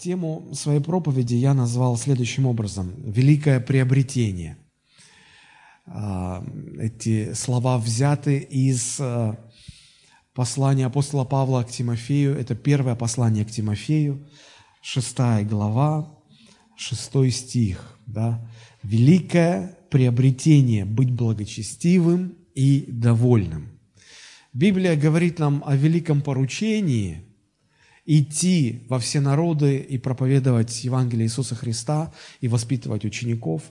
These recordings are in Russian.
тему своей проповеди я назвал следующим образом «Великое приобретение». А, эти слова взяты из а, послания апостола Павла к Тимофею. Это первое послание к Тимофею, шестая глава, шестой стих. Да? «Великое приобретение – быть благочестивым и довольным». Библия говорит нам о великом поручении идти во все народы и проповедовать Евангелие Иисуса Христа и воспитывать учеников.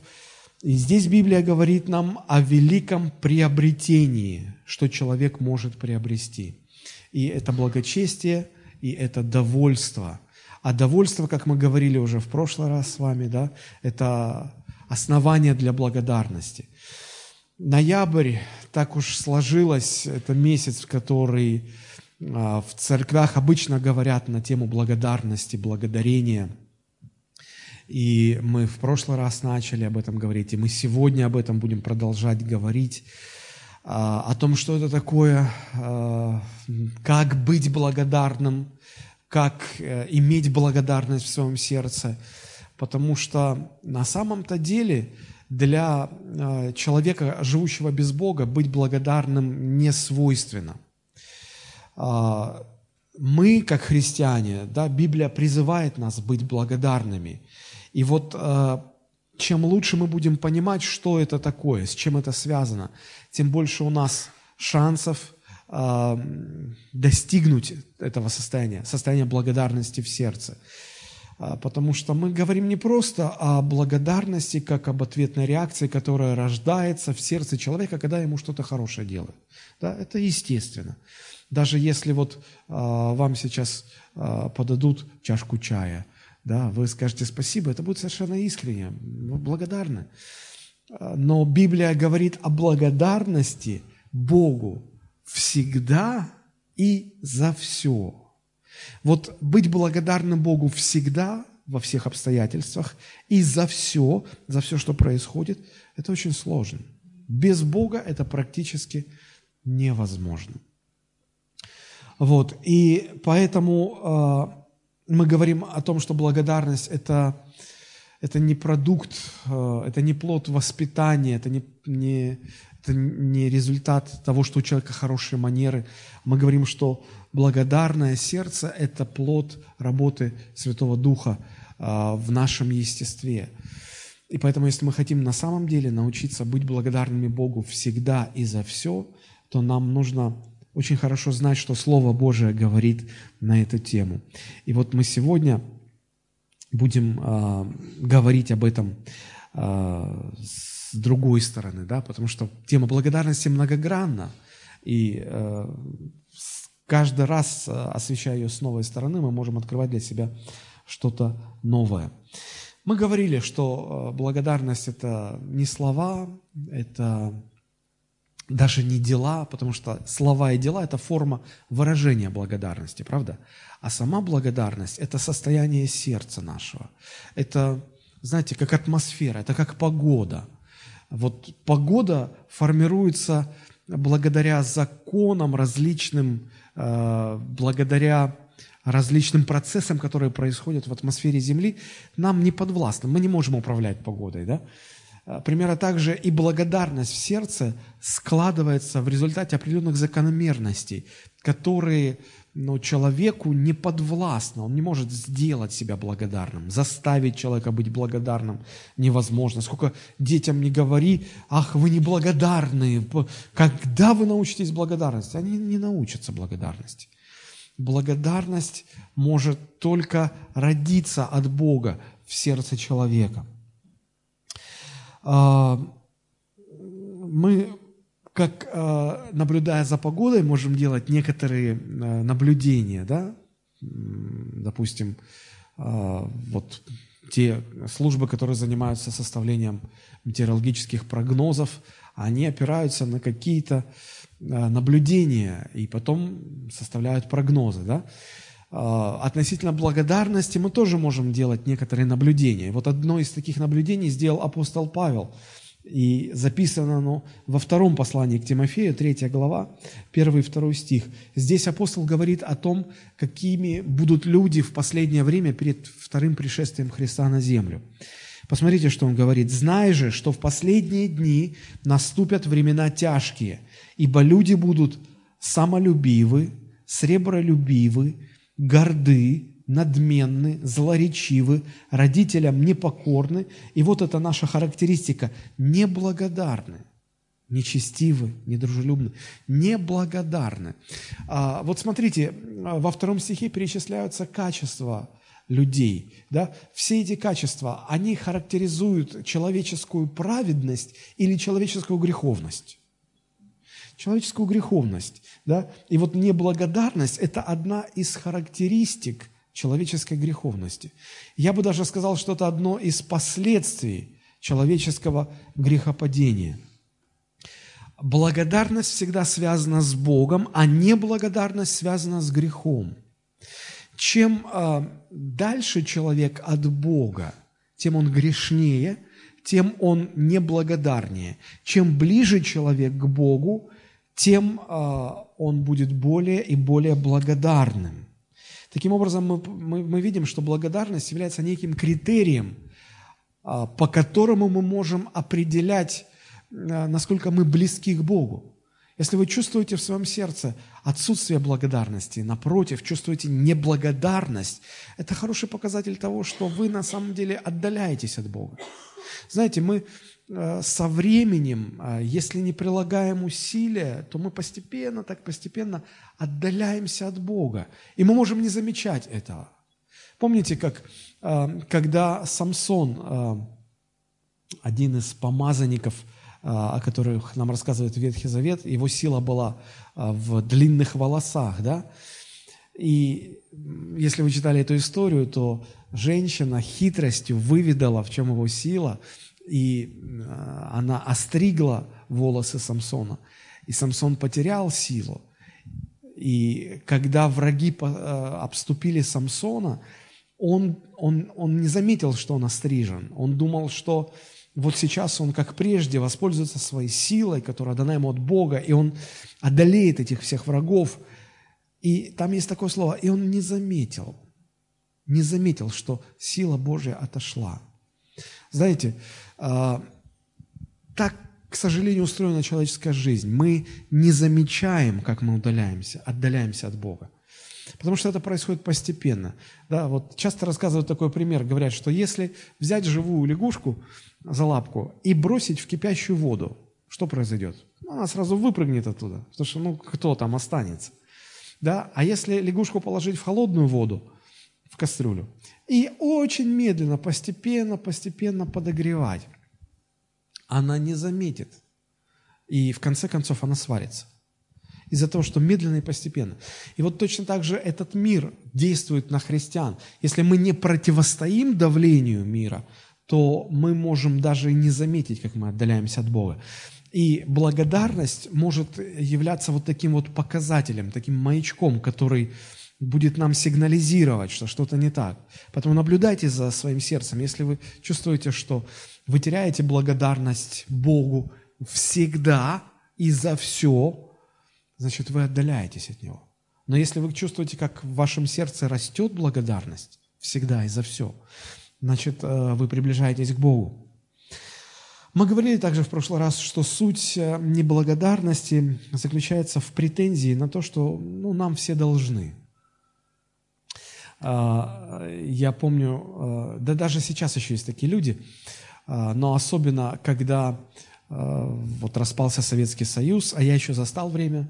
И здесь Библия говорит нам о великом приобретении, что человек может приобрести. И это благочестие, и это довольство. А довольство, как мы говорили уже в прошлый раз с вами, да, это основание для благодарности. Ноябрь, так уж сложилось, это месяц, в который в церквях обычно говорят на тему благодарности, благодарения. И мы в прошлый раз начали об этом говорить, и мы сегодня об этом будем продолжать говорить, а, о том, что это такое, а, как быть благодарным, как э, иметь благодарность в своем сердце. Потому что на самом-то деле – для человека, живущего без Бога, быть благодарным не свойственно. А, мы, как христиане, да, Библия призывает нас быть благодарными. И вот э, чем лучше мы будем понимать, что это такое, с чем это связано, тем больше у нас шансов э, достигнуть этого состояния, состояния благодарности в сердце. А, потому что мы говорим не просто о благодарности, как об ответной реакции, которая рождается в сердце человека, когда ему что-то хорошее делают. Да, это естественно. Даже если вот а, вам сейчас а, подадут чашку чая, да, вы скажете спасибо, это будет совершенно искренне, вы благодарны. Но Библия говорит о благодарности Богу всегда и за все. Вот быть благодарным Богу всегда, во всех обстоятельствах, и за все, за все, что происходит, это очень сложно. Без Бога это практически невозможно. Вот, и поэтому э, мы говорим о том, что благодарность это, это не продукт, э, это не плод воспитания, это не, не, это не результат того, что у человека хорошие манеры. Мы говорим, что благодарное сердце – это плод работы Святого Духа а, в нашем естестве. И поэтому, если мы хотим на самом деле научиться быть благодарными Богу всегда и за все, то нам нужно очень хорошо знать, что Слово Божие говорит на эту тему. И вот мы сегодня будем э, говорить об этом э, с другой стороны, да, потому что тема благодарности многогранна. И э, каждый раз, освещая ее с новой стороны, мы можем открывать для себя что-то новое. Мы говорили, что благодарность – это не слова, это даже не дела, потому что слова и дела – это форма выражения благодарности, правда? А сама благодарность – это состояние сердца нашего. Это, знаете, как атмосфера, это как погода. Вот погода формируется благодаря законам различным, Э, благодаря различным процессам, которые происходят в атмосфере Земли, нам не подвластно. Мы не можем управлять погодой. Да? Э, примерно так же и благодарность в сердце складывается в результате определенных закономерностей, которые но человеку не подвластно, он не может сделать себя благодарным, заставить человека быть благодарным невозможно. Сколько детям не говори, ах, вы неблагодарные, когда вы научитесь благодарности? Они не научатся благодарности. Благодарность может только родиться от Бога в сердце человека. А, мы как э, наблюдая за погодой, можем делать некоторые э, наблюдения, да, допустим, вот те службы, которые занимаются составлением метеорологических прогнозов, они опираются на какие-то наблюдения и потом составляют прогнозы, да. Относительно благодарности мы тоже можем делать некоторые наблюдения. Вот одно из таких наблюдений сделал апостол Павел – И записано оно во втором послании к Тимофею, 3 глава, 1 и 2 стих. Здесь апостол говорит о том, какими будут люди в последнее время перед вторым пришествием Христа на землю. Посмотрите, что он говорит. «Знай же, что в последние дни наступят времена тяжкие, ибо люди будут самолюбивы, сребролюбивы, горды, надменны, злоречивы, родителям непокорны. И вот это наша характеристика – неблагодарны, нечестивы, недружелюбны, неблагодарны. А, вот смотрите, во втором стихе перечисляются качества людей. Да? Все эти качества, они характеризуют человеческую праведность или человеческую греховность человеческую греховность. Да? И вот неблагодарность – это одна из характеристик человеческой греховности. Я бы даже сказал, что это одно из последствий человеческого грехопадения. Благодарность всегда связана с Богом, а неблагодарность связана с грехом. Чем э, дальше человек от Бога, тем он грешнее, тем он неблагодарнее. Чем ближе человек к Богу, тем э, он будет более и более благодарным. Таким образом, мы, мы, мы видим, что благодарность является неким критерием, а, по которому мы можем определять, а, насколько мы близки к Богу. Если вы чувствуете в своем сердце отсутствие благодарности, напротив, чувствуете неблагодарность, это хороший показатель того, что вы на самом деле отдаляетесь от Бога. Знаете, мы со временем, э, если не прилагаем усилия, то мы постепенно, так постепенно отдаляемся от Бога. И мы можем не замечать этого. Помните, как э, когда Самсон, один из помазанников, о которых нам рассказывает Ветхий Завет, его сила была в длинных волосах, да? И если вы читали эту историю, то женщина хитростью выведала, в чем его сила – и э, она остригла волосы Самсона. И Самсон потерял силу. И когда враги э, обступили Самсона, он, он, он не заметил, что он острижен. Он думал, что вот сейчас он, как прежде, воспользуется своей силой, которая дана ему от Бога, и он одолеет этих всех врагов. И там есть такое слово, и он не заметил, не заметил, что сила Божья отошла. Знаете, а, так, к сожалению, устроена человеческая жизнь. Мы не замечаем, как мы удаляемся, отдаляемся от Бога. Потому что это происходит постепенно. Да, вот часто рассказывают такой пример. Говорят, что если взять живую лягушку за лапку и бросить в кипящую воду, что произойдет? Она сразу выпрыгнет оттуда, потому что ну кто там останется. Да? А если лягушку положить в холодную воду, в кастрюлю, и очень медленно, постепенно, постепенно подогревать. Она не заметит. И в конце концов она сварится. Из-за того, что медленно и постепенно. И вот точно так же этот мир действует на христиан. Если мы не противостоим давлению мира, то мы можем даже и не заметить, как мы отдаляемся от Бога. И благодарность может являться вот таким вот показателем, таким маячком, который будет нам сигнализировать, что что-то не так. Поэтому наблюдайте за своим сердцем. Если вы чувствуете, что вы теряете благодарность Богу всегда и за все, значит, вы отдаляетесь от Него. Но если вы чувствуете, как в вашем сердце растет благодарность всегда и за все, значит, э, вы приближаетесь к Богу. Мы говорили также в прошлый раз, что суть э, неблагодарности заключается в претензии на то, что ну, нам все должны – я помню, а, да даже сейчас еще есть такие люди, а, но особенно, когда вот распался Советский Союз, а я еще застал время,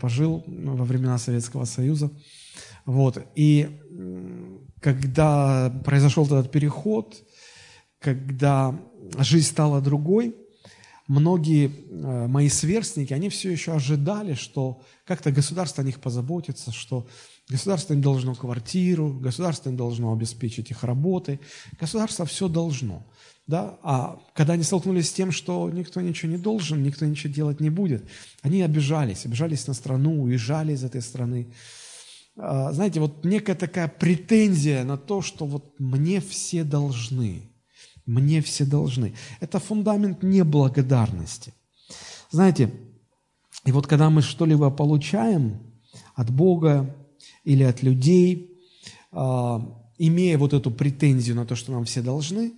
пожил во времена Советского Союза, вот, и когда произошел этот переход, когда жизнь стала другой, многие мои сверстники, они все еще ожидали, что как-то государство о них позаботится, что Государство им должно квартиру, государство им должно обеспечить их работой. Государство все должно. Да? А когда они столкнулись с тем, что никто ничего не должен, никто ничего делать не будет, они обижались, обижались на страну, уезжали из этой страны. А, знаете, вот некая такая претензия на то, что вот мне все должны. Мне все должны. Это фундамент неблагодарности. Знаете, и вот когда мы что-либо получаем от Бога или от людей, а, имея вот эту претензию на то, что нам все должны,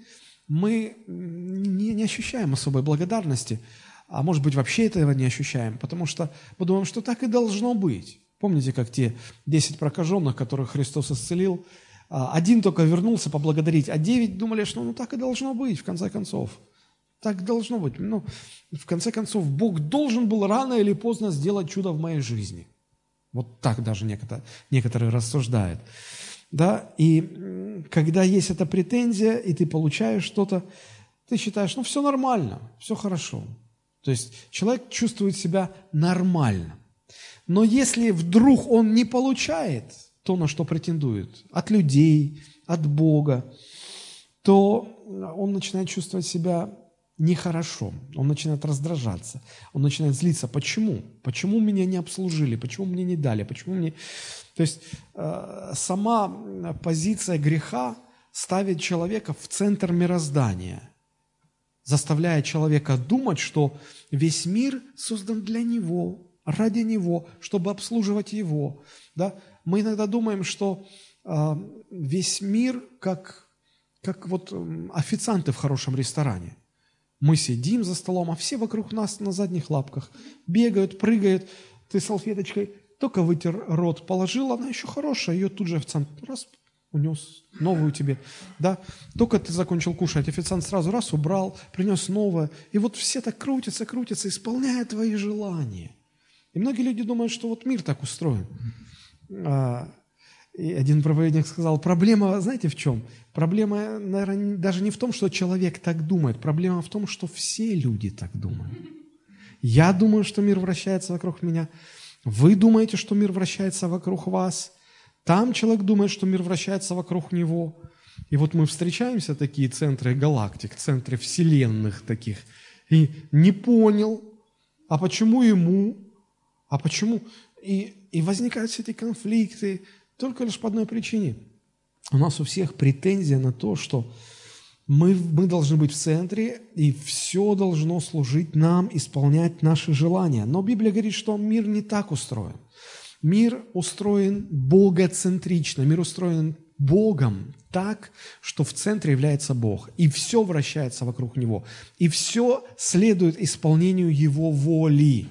мы не, не ощущаем особой благодарности, а может быть вообще этого не ощущаем, потому что мы думаем, что так и должно быть. Помните, как те 10 прокаженных, которых Христос исцелил, один только вернулся поблагодарить, а девять думали, что ну так и должно быть, в конце концов. Так должно быть. Ну, в конце концов, Бог должен был рано или поздно сделать чудо в моей жизни. Вот так даже некоторые, некоторые рассуждают. Да? И когда есть эта претензия, и ты получаешь что-то, ты считаешь, ну все нормально, все хорошо. То есть человек чувствует себя нормально. Но если вдруг он не получает то, на что претендует, от людей, от Бога, то он начинает чувствовать себя нехорошо, он начинает раздражаться, он начинает злиться. Почему? Почему меня не обслужили? Почему мне не дали? Почему мне... То есть э, сама позиция греха ставит человека в центр мироздания, заставляя человека думать, что весь мир создан для него, ради него, чтобы обслуживать его. Да? Мы иногда думаем, что э, весь мир как, как вот официанты в хорошем ресторане – мы сидим за столом, а все вокруг нас на задних лапках бегают, прыгают. Ты салфеточкой только вытер рот, положил, она еще хорошая, ее тут же официант раз унес новую тебе, да, только ты закончил кушать, официант сразу раз убрал, принес новое, и вот все так крутятся, крутятся, исполняя твои желания. И многие люди думают, что вот мир так устроен. А, и один проповедник сказал, проблема, знаете, в чем? Проблема, наверное, даже не в том, что человек так думает, проблема в том, что все люди так думают. Я думаю, что мир вращается вокруг меня. Вы думаете, что мир вращается вокруг вас. Там человек думает, что мир вращается вокруг него. И вот мы встречаемся, такие центры галактик, центры вселенных таких, и не понял, а почему ему, а почему... И, и возникают все эти конфликты, только лишь по одной причине. У нас у всех претензия на то, что мы, мы должны быть в центре, и все должно служить нам, исполнять наши желания. Но Библия говорит, что мир не так устроен. Мир устроен богоцентрично, мир устроен Богом так, что в центре является Бог, и все вращается вокруг Него, и все следует исполнению Его воли.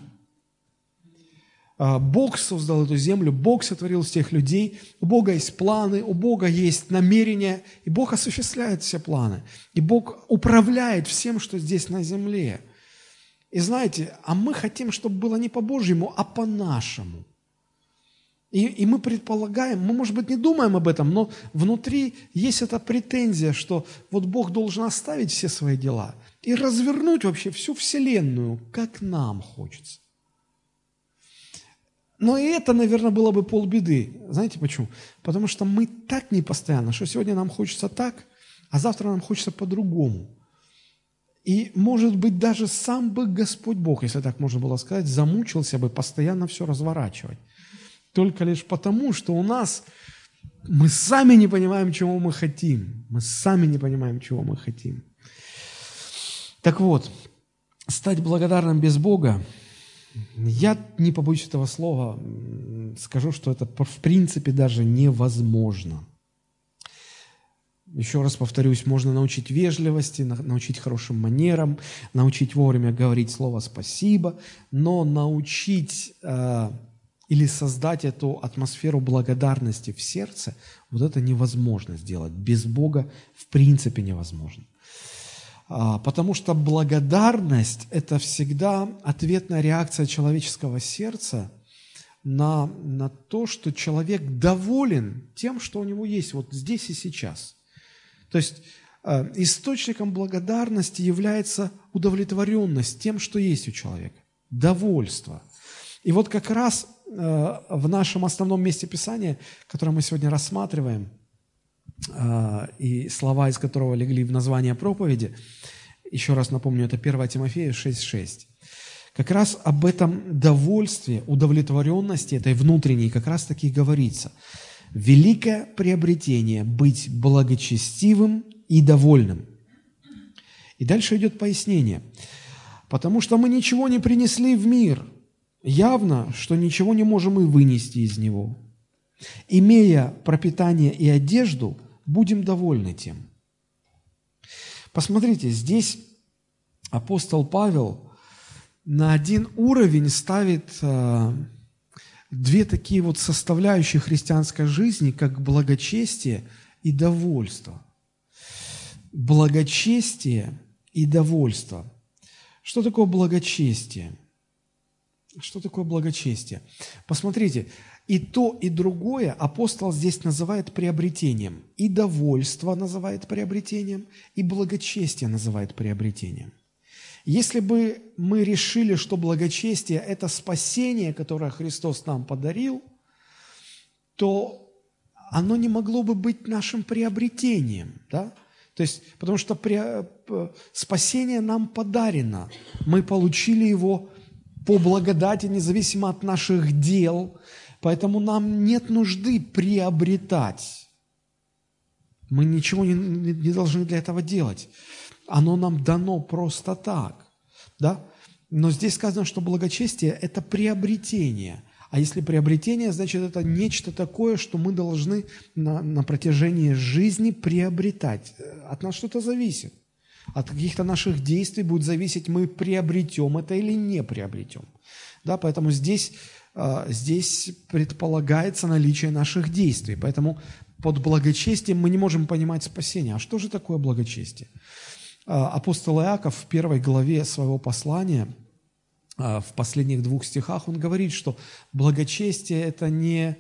А, Бог создал эту землю, Бог сотворил всех людей, у Бога есть планы, у Бога есть намерения, и Бог осуществляет все планы. И Бог управляет всем, что здесь на земле. И знаете, а мы хотим, чтобы было не по-божьему, а по-нашему. И, и мы предполагаем, мы, может быть, не думаем об этом, но внутри есть эта претензия, что вот Бог должен оставить все свои дела и развернуть вообще всю Вселенную, как нам хочется. Но и это, наверное, было бы полбеды. Знаете почему? Потому что мы так непостоянно, что сегодня нам хочется так, а завтра нам хочется по-другому. И, может быть, даже сам бы Господь Бог, если так можно было сказать, замучился бы постоянно все разворачивать. Только лишь потому, что у нас мы сами не понимаем, чего мы хотим. Мы сами не понимаем, чего мы хотим. Так вот, стать благодарным без Бога я не побоюсь этого слова, скажу, что это в принципе даже невозможно. Еще раз повторюсь, можно научить вежливости, научить хорошим манерам, научить вовремя говорить слово «спасибо», но научить э, или создать эту атмосферу благодарности в сердце, вот это невозможно сделать. Без Бога в принципе невозможно. А, потому что благодарность – это всегда ответная реакция человеческого сердца на, на то, что человек доволен тем, что у него есть вот здесь и сейчас. То есть а, источником благодарности является удовлетворенность тем, что есть у человека, довольство. И вот как раз а, в нашем основном месте Писания, которое мы сегодня рассматриваем – и слова из которого легли в название проповеди. Еще раз напомню, это 1 Тимофея 6.6. Как раз об этом довольстве, удовлетворенности этой внутренней как раз таки говорится. Великое приобретение – быть благочестивым и довольным. И дальше идет пояснение. Потому что мы ничего не принесли в мир. Явно, что ничего не можем и вынести из него. Имея пропитание и одежду, будем довольны тем. Посмотрите, здесь апостол Павел на один уровень ставит э, две такие вот составляющие христианской жизни, как благочестие и довольство. Благочестие и довольство. Что такое благочестие? Что такое благочестие? Посмотрите, и то, и другое апостол здесь называет приобретением. И довольство называет приобретением, и благочестие называет приобретением. Если бы мы решили, что благочестие – это спасение, которое Христос нам подарил, то оно не могло бы быть нашим приобретением, да? То есть, потому что при, э, спасение нам подарено. Мы получили его по благодати, независимо от наших дел, поэтому нам нет нужды приобретать. Мы ничего не, не должны для этого делать. Оно нам дано просто так. Да? Но здесь сказано, что благочестие – это приобретение – а если приобретение, значит, это нечто такое, что мы должны на, на протяжении жизни приобретать. От нас что-то зависит. От каких-то наших действий будет зависеть, мы приобретем это или не приобретем. Да, поэтому здесь, а, здесь предполагается наличие наших действий. Поэтому под благочестием мы не можем понимать спасение. А что же такое благочестие? А, апостол Иаков в первой главе своего послания – а, в последних двух стихах, он говорит, что благочестие – это не,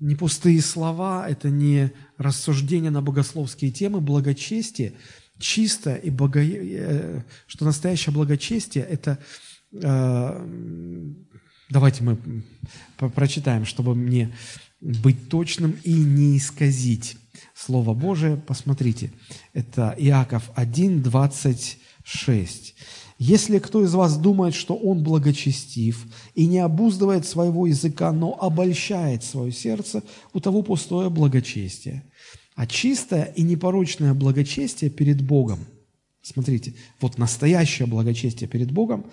не пустые слова, это не рассуждение на богословские темы. Благочестие чисто и бого... Э, что настоящее благочестие – это… Э, давайте мы прочитаем, чтобы мне быть точным и не исказить Слово Божие. Посмотрите, это Иаков 1, 26. Если кто из вас думает, что он благочестив и не обуздывает своего языка, но обольщает свое сердце, у того пустое благочестие. А чистое и непорочное благочестие перед Богом, смотрите, вот настоящее благочестие перед Богом,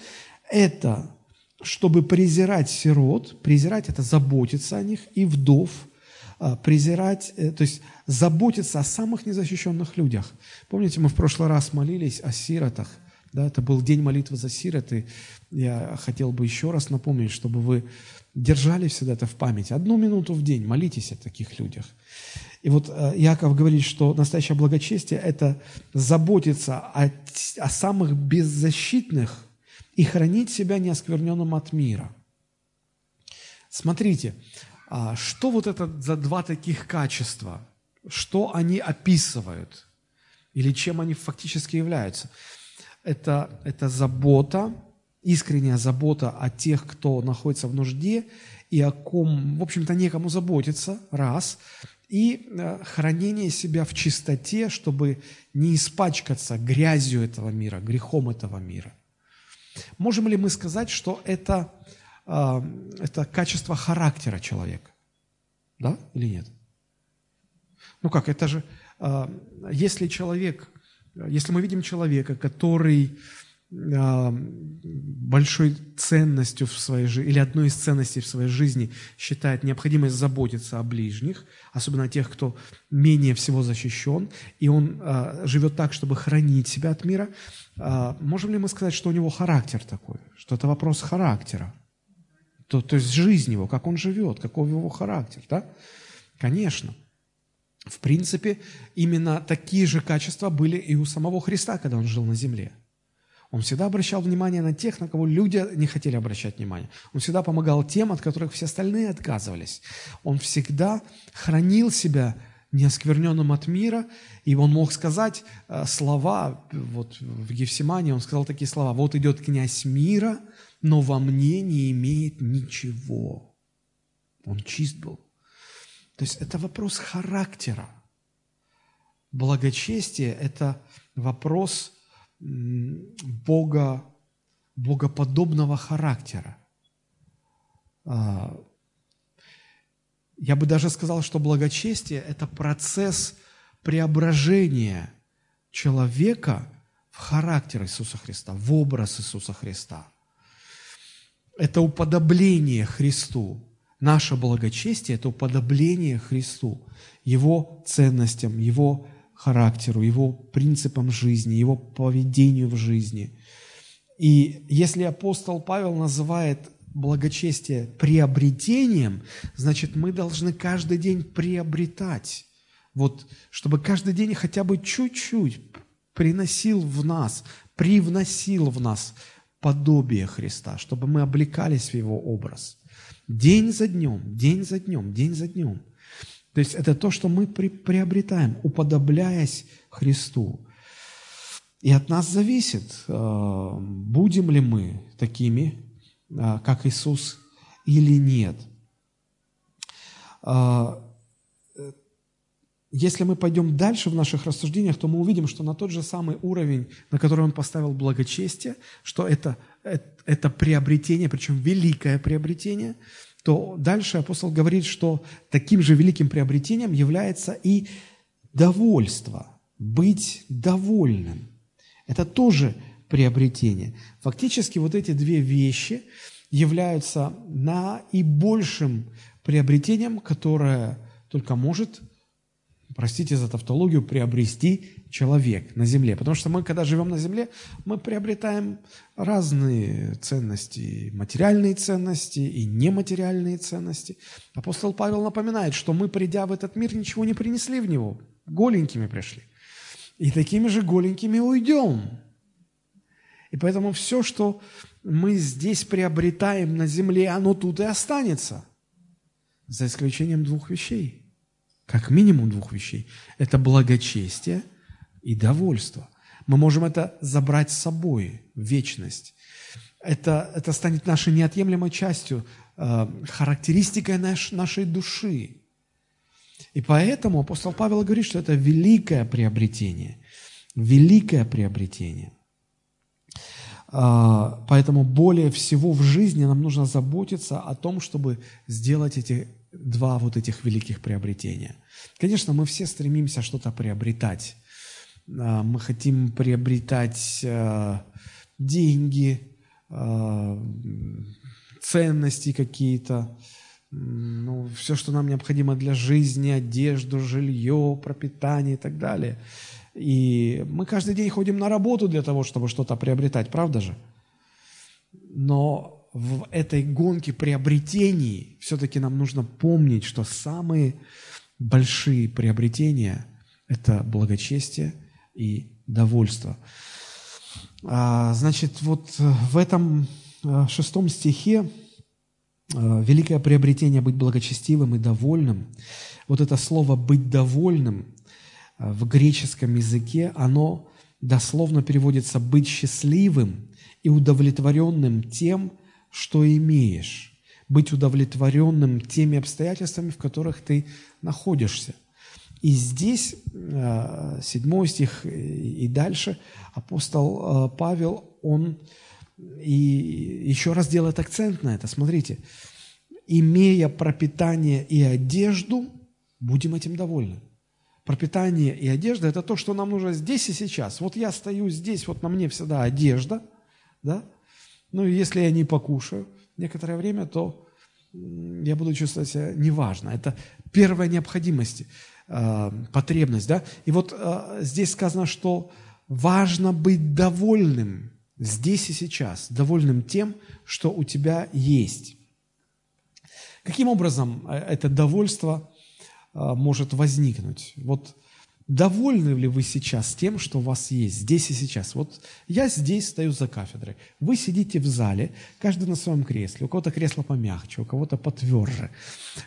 это чтобы презирать сирот, презирать – это заботиться о них, и вдов, а, презирать, э, то есть заботиться о самых незащищенных людях. Помните, мы в прошлый раз молились о сиротах – да, это был день молитвы за сироты. Я хотел бы еще раз напомнить, чтобы вы держали всегда это в памяти. Одну минуту в день молитесь о таких людях. И вот э, Яков говорит, что настоящее благочестие – это заботиться о, о самых беззащитных и хранить себя неоскверненным от мира. Смотрите, а что вот это за два таких качества? Что они описывают? Или чем они фактически являются? это, это забота, искренняя забота о тех, кто находится в нужде и о ком, в общем-то, некому заботиться, раз, и э, хранение себя в чистоте, чтобы не испачкаться грязью этого мира, грехом этого мира. Можем ли мы сказать, что это, э, это качество характера человека? Да или нет? Ну как, это же, э, если человек если мы видим человека, который большой ценностью в своей жизни, или одной из ценностей в своей жизни считает необходимость заботиться о ближних, особенно о тех, кто менее всего защищен, и он а, живет так, чтобы хранить себя от мира, а, можем ли мы сказать, что у него характер такой, что это вопрос характера? То, то есть жизнь его, как он живет, каков его характер, да? Конечно. В принципе, именно такие же качества были и у самого Христа, когда он жил на земле. Он всегда обращал внимание на тех, на кого люди не хотели обращать внимание. Он всегда помогал тем, от которых все остальные отказывались. Он всегда хранил себя неоскверненным от мира, и он мог сказать э, слова, вот в Гефсимане он сказал такие слова, «Вот идет князь мира, но во мне не имеет ничего». Он чист был. То есть это вопрос характера. Благочестие – это вопрос Бога, богоподобного характера. А, я бы даже сказал, что благочестие – это процесс преображения человека в характер Иисуса Христа, в образ Иисуса Христа. Это уподобление Христу. Наше благочестие – это уподобление Христу, Его ценностям, Его характеру, Его принципам жизни, Его поведению в жизни. И если апостол Павел называет благочестие приобретением, значит, мы должны каждый день приобретать. Вот, чтобы каждый день хотя бы чуть-чуть приносил в нас, привносил в нас подобие Христа, чтобы мы облекались в Его образ. День за днем, день за днем, день за днем. То есть это то, что мы при, приобретаем, уподобляясь Христу. И от нас зависит, э, будем ли мы такими, э, как Иисус, или нет. Э, если мы пойдем дальше в наших рассуждениях, то мы увидим, что на тот же самый уровень, на который он поставил благочестие, что это, это, это приобретение, причем великое приобретение, то дальше апостол говорит, что таким же великим приобретением является и довольство, быть довольным. Это тоже приобретение. Фактически вот эти две вещи являются наибольшим приобретением, которое только может простите за тавтологию, приобрести человек на земле. Потому что мы, когда живем на земле, мы приобретаем разные ценности, материальные ценности и нематериальные ценности. Апостол Павел напоминает, что мы, придя в этот мир, ничего не принесли в него, голенькими пришли. И такими же голенькими уйдем. И поэтому все, что мы здесь приобретаем на земле, оно тут и останется, за исключением двух вещей – как минимум двух вещей. Это благочестие и довольство. Мы можем это забрать с собой в вечность. Это, это станет нашей неотъемлемой частью, э, характеристикой наш, нашей души. И поэтому апостол Павел говорит, что это великое приобретение. Великое приобретение. Э, поэтому более всего в жизни нам нужно заботиться о том, чтобы сделать эти два вот этих великих приобретения. Конечно, мы все стремимся что-то приобретать. А, мы хотим приобретать а, деньги, а, ценности какие-то, ну, все, что нам необходимо для жизни, одежду, жилье, пропитание и так далее. И мы каждый день ходим на работу для того, чтобы что-то приобретать, правда же? Но в этой гонке приобретений все-таки нам нужно помнить, что самые большие приобретения – это благочестие и довольство. А, значит, вот в этом а, шестом стихе а, великое приобретение быть благочестивым и довольным. Вот это слово «быть довольным» в греческом языке, оно дословно переводится «быть счастливым и удовлетворенным тем, что имеешь, быть удовлетворенным теми обстоятельствами, в которых ты находишься. И здесь, э, седьмой стих и дальше, апостол э, Павел, он и еще раз делает акцент на это. Смотрите, имея пропитание и одежду, будем этим довольны. Пропитание и одежда – это то, что нам нужно здесь и сейчас. Вот я стою здесь, вот на мне всегда одежда, да, ну, если я не покушаю некоторое время, то я буду чувствовать себя неважно. Это первая необходимость, э, потребность. Да? И вот э, здесь сказано, что важно быть довольным здесь и сейчас, довольным тем, что у тебя есть. Каким образом э, это довольство может возникнуть? Вот Довольны ли вы сейчас тем, что у вас есть здесь и сейчас? Вот я здесь стою за кафедрой. Вы сидите в зале, каждый на своем кресле. У кого-то кресло помягче, у кого-то потверже.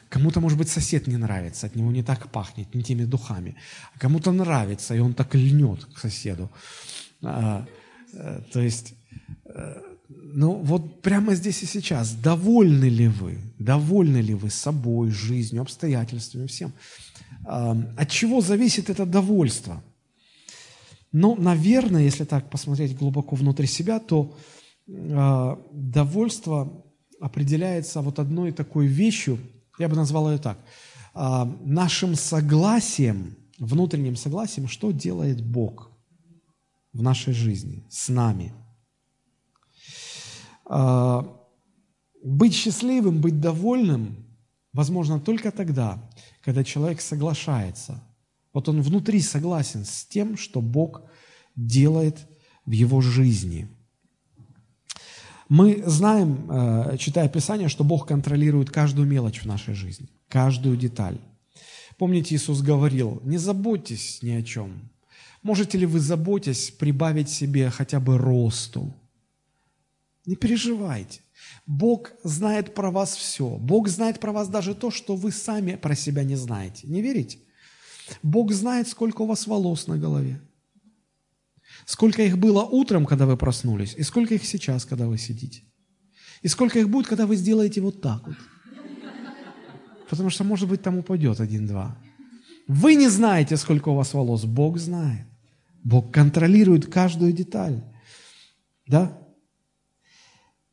Кому-то, может быть, сосед не нравится, от него не так пахнет, не теми духами. А кому-то нравится, и он так льнет к соседу. А, а, то есть, а, ну вот прямо здесь и сейчас, довольны ли вы? Довольны ли вы собой, жизнью, обстоятельствами, всем? От чего зависит это довольство? Ну, наверное, если так посмотреть глубоко внутри себя, то э, довольство определяется вот одной такой вещью, я бы назвал ее так, э, нашим согласием, внутренним согласием, что делает Бог в нашей жизни, с нами. А, быть счастливым, быть довольным возможно только тогда, когда человек соглашается. Вот он внутри согласен с тем, что Бог делает в его жизни. Мы знаем, э, читая Писание, что Бог контролирует каждую мелочь в нашей жизни, каждую деталь. Помните, Иисус говорил, не заботьтесь ни о чем. Можете ли вы, заботясь, прибавить себе хотя бы росту? Не переживайте. Бог знает про вас все. Бог знает про вас даже то, что вы сами про себя не знаете. Не верите? Бог знает, сколько у вас волос на голове. Сколько их было утром, когда вы проснулись, и сколько их сейчас, когда вы сидите. И сколько их будет, когда вы сделаете вот так вот. Потому что, может быть, там упадет один-два. Вы не знаете, сколько у вас волос. Бог знает. Бог контролирует каждую деталь. Да?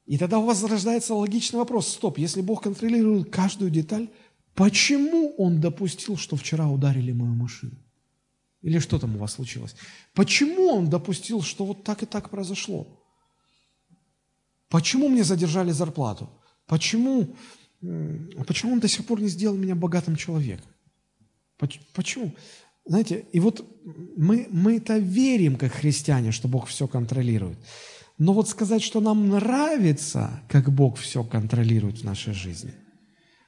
И тогда у вас рождается логичный вопрос. Стоп, если Бог контролирует каждую деталь, почему Он допустил, что вчера ударили мою машину? Или что там у вас случилось? Почему Он допустил, что вот так и так произошло? Почему мне задержали зарплату? Почему, почему Он до сих пор не сделал меня богатым человеком? Почему? Знаете, и вот мы, мы это верим, как христиане, что Бог все контролирует. Но вот сказать, что нам нравится, как Бог все контролирует в нашей жизни,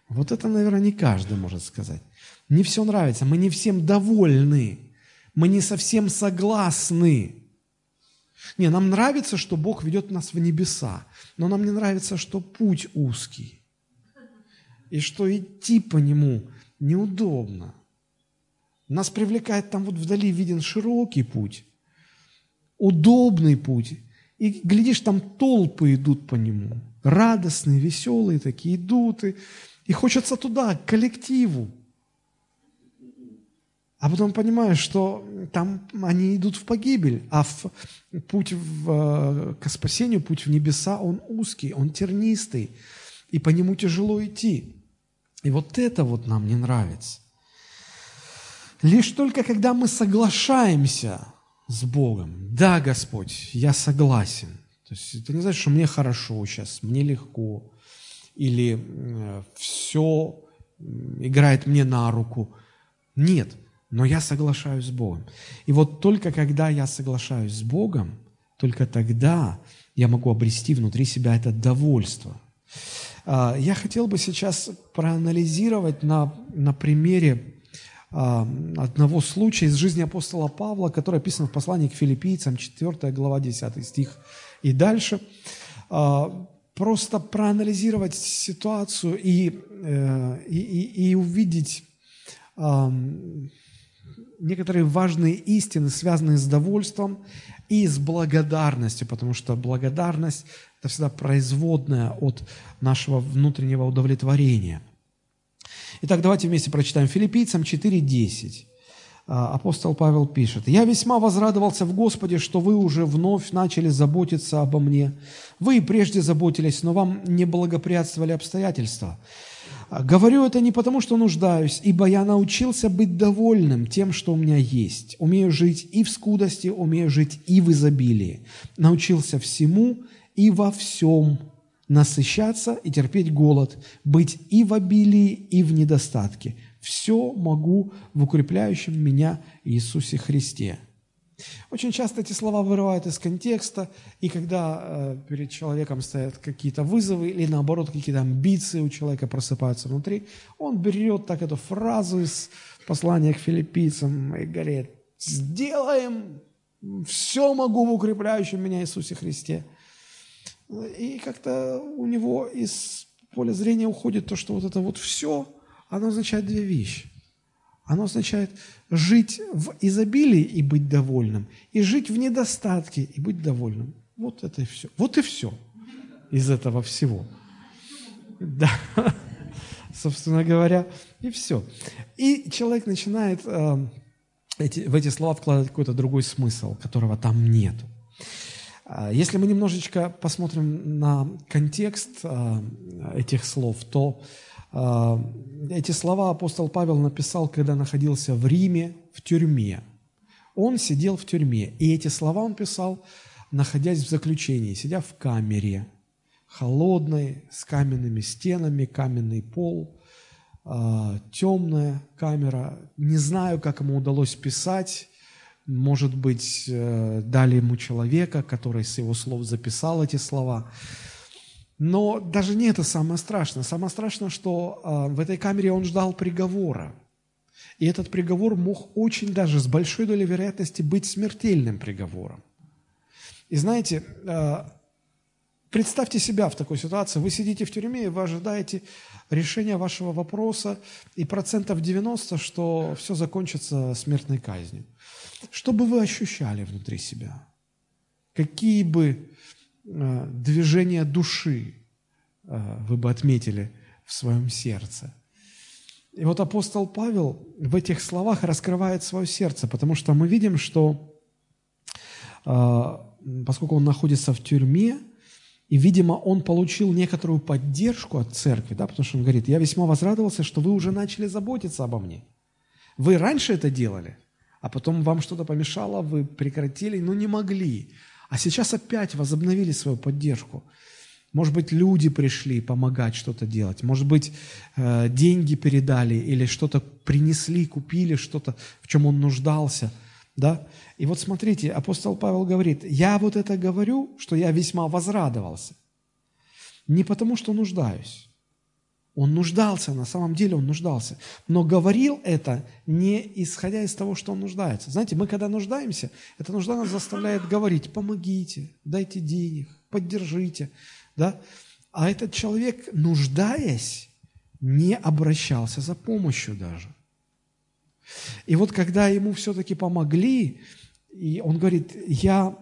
вот это, наверное, не каждый может сказать. Не все нравится, мы не всем довольны, мы не совсем согласны. Не, нам нравится, что Бог ведет нас в небеса, но нам не нравится, что путь узкий, и что идти по нему неудобно. Нас привлекает там вот вдали виден широкий путь, удобный путь, и, глядишь, там толпы идут по нему. Радостные, веселые такие идут. И, и хочется туда, к коллективу. А потом понимаешь, что там они идут в погибель, а в, путь в, э, к спасению, путь в небеса, он узкий, он тернистый, и по нему тяжело идти. И вот это вот нам не нравится. Лишь только когда мы соглашаемся с Богом. Да, Господь, я согласен. То есть это не значит, что мне хорошо сейчас, мне легко, или э, все играет мне на руку. Нет, но я соглашаюсь с Богом. И вот только когда я соглашаюсь с Богом, только тогда я могу обрести внутри себя это довольство. А, я хотел бы сейчас проанализировать на, на примере одного случая из жизни апостола Павла, который описан в послании к филиппийцам, 4 глава, 10 стих и дальше. А, просто проанализировать ситуацию и, э, и, и, и увидеть некоторые важные истины, связанные с довольством и с благодарностью, потому что благодарность – это всегда производная от нашего внутреннего удовлетворения – Итак, давайте вместе прочитаем Филиппийцам 4.10. А, апостол Павел пишет, «Я весьма возрадовался в Господе, что вы уже вновь начали заботиться обо мне. Вы и прежде заботились, но вам не благоприятствовали обстоятельства. Говорю это не потому, что нуждаюсь, ибо я научился быть довольным тем, что у меня есть. Умею жить и в скудости, умею жить и в изобилии. Научился всему и во всем насыщаться и терпеть голод, быть и в обилии, и в недостатке. Все могу в укрепляющем меня Иисусе Христе. Очень часто эти слова вырывают из контекста, и когда э, перед человеком стоят какие-то вызовы или наоборот какие-то амбиции у человека просыпаются внутри, он берет так эту фразу из послания к филиппийцам и говорит, сделаем, все могу в укрепляющем меня Иисусе Христе. И как-то у него из поля зрения уходит то, что вот это вот все, оно означает две вещи. Оно означает жить в изобилии и быть довольным, и жить в недостатке и быть довольным. Вот это и все. Вот и все из этого всего. Да, собственно говоря, и все. И человек начинает э, эти, в эти слова вкладывать какой-то другой смысл, которого там нету. А, если мы немножечко посмотрим на контекст а, этих слов, то а, эти слова апостол Павел написал, когда находился в Риме, в тюрьме. Он сидел в тюрьме, и эти слова он писал, находясь в заключении, сидя в камере, холодной, с каменными стенами, каменный пол, темная камера. Не знаю, как ему удалось писать. Может быть, э, дали ему человека, который с его слов записал эти слова. Но даже не это самое страшное. Самое страшное, что э, в этой камере он ждал приговора. И этот приговор мог очень даже с большой долей вероятности быть смертельным приговором. И знаете, э, представьте себя в такой ситуации. Вы сидите в тюрьме, и вы ожидаете решения вашего вопроса, и процентов 90, что все закончится смертной казнью. Что бы вы ощущали внутри себя? Какие бы э, движения души э, вы бы отметили в своем сердце? И вот апостол Павел в этих словах раскрывает свое сердце, потому что мы видим, что э, поскольку он находится в тюрьме, и, видимо, он получил некоторую поддержку от церкви, да, потому что он говорит, я весьма возрадовался, что вы уже начали заботиться обо мне. Вы раньше это делали, а потом вам что-то помешало, вы прекратили, но не могли. А сейчас опять возобновили свою поддержку. Может быть, люди пришли помогать что-то делать. Может быть, э, деньги передали или что-то принесли, купили что-то, в чем он нуждался – да? И вот смотрите, апостол Павел говорит, я вот это говорю, что я весьма возрадовался. Не потому, что нуждаюсь. Он нуждался, на самом деле он нуждался. Но говорил это не исходя из того, что он нуждается. Знаете, мы когда нуждаемся, эта нужда нас заставляет говорить, помогите, дайте денег, поддержите. Да? А этот человек, нуждаясь, не обращался за помощью даже. И вот когда ему все-таки помогли, и он говорит, я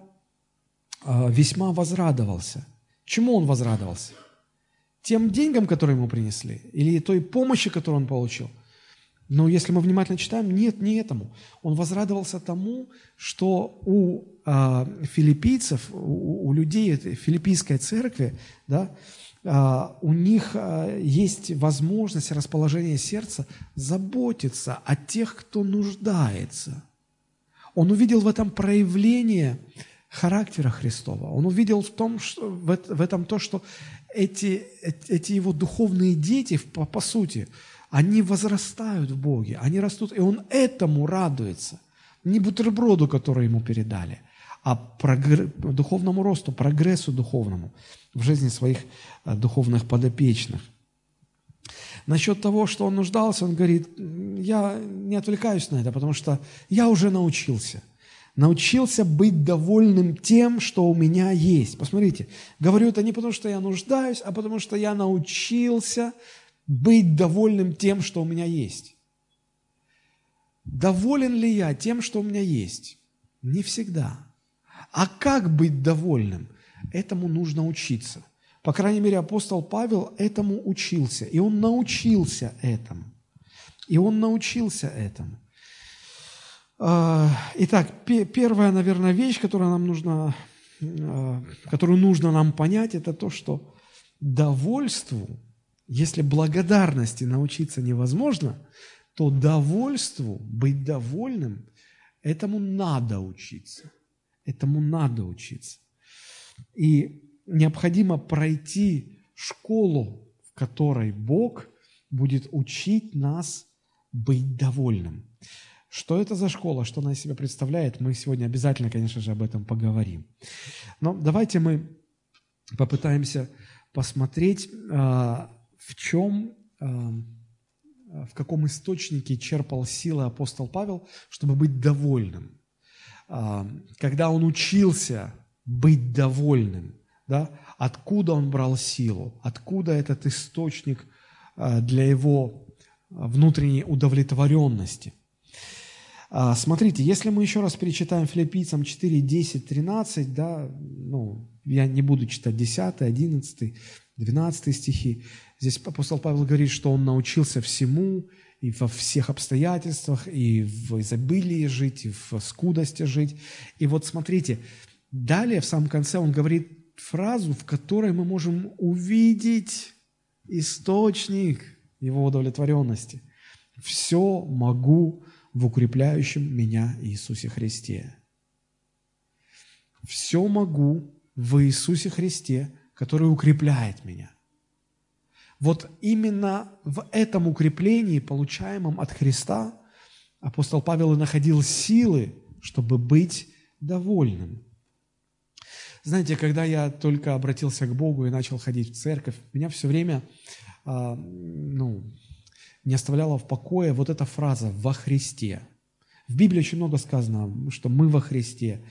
а, весьма возрадовался. Чему он возрадовался? Тем деньгам, которые ему принесли? Или той помощи, которую он получил? Но если мы внимательно читаем, нет, не этому. Он возрадовался тому, что у э, филиппийцев, у, у людей филиппийской церкви, да, а, у них а, есть возможность расположения сердца заботиться о тех, кто нуждается. Он увидел в этом проявление характера Христова. Он увидел в, том, что, в этом то, что эти, эти его духовные дети, по, по сути, они возрастают в Боге, они растут, и он этому радуется. Не бутерброду, который ему передали, а прогр... духовному росту, прогрессу духовному в жизни своих э, духовных подопечных. Насчет того, что он нуждался, он говорит, я не отвлекаюсь на это, потому что я уже научился. Научился быть довольным тем, что у меня есть. Посмотрите, говорю это не потому, что я нуждаюсь, а потому что я научился быть довольным тем, что у меня есть. Доволен ли я тем, что у меня есть? Не всегда. А как быть довольным? Этому нужно учиться. По крайней мере, апостол Павел этому учился. И он научился этому. И он научился этому. А, итак, первая, наверное, вещь, которая нам нужна, которую нужно нам понять, это то, что довольству, если благодарности научиться невозможно, то довольству, быть довольным, этому надо учиться. Этому надо учиться. И необходимо пройти школу, в которой Бог будет учить нас быть довольным. Что это за школа, что она из себя представляет, мы сегодня обязательно, конечно же, об этом поговорим. Но давайте мы попытаемся посмотреть, а, в чем, а, в каком источнике черпал силы апостол Павел, чтобы быть довольным. А, когда он учился быть довольным, да, откуда он брал силу, откуда этот источник для его внутренней удовлетворенности. А, смотрите, если мы еще раз перечитаем филиппийцам 4, 10, 13, да, ну, я не буду читать 10, 11, 12 стихи, здесь апостол Павел говорит, что он научился всему, и во всех обстоятельствах, и в изобилии жить, и в скудости жить. И вот смотрите, далее в самом конце он говорит фразу, в которой мы можем увидеть источник его удовлетворенности. «Все могу в укрепляющем меня Иисусе Христе. Все могу в Иисусе Христе, который укрепляет меня. Вот именно в этом укреплении, получаемом от Христа, апостол Павел и находил силы, чтобы быть довольным. Знаете, когда я только обратился к Богу и начал ходить в церковь, меня все время а, ну, не оставляла в покое вот эта фраза «во Христе». В Библии очень много сказано, что мы во Христе,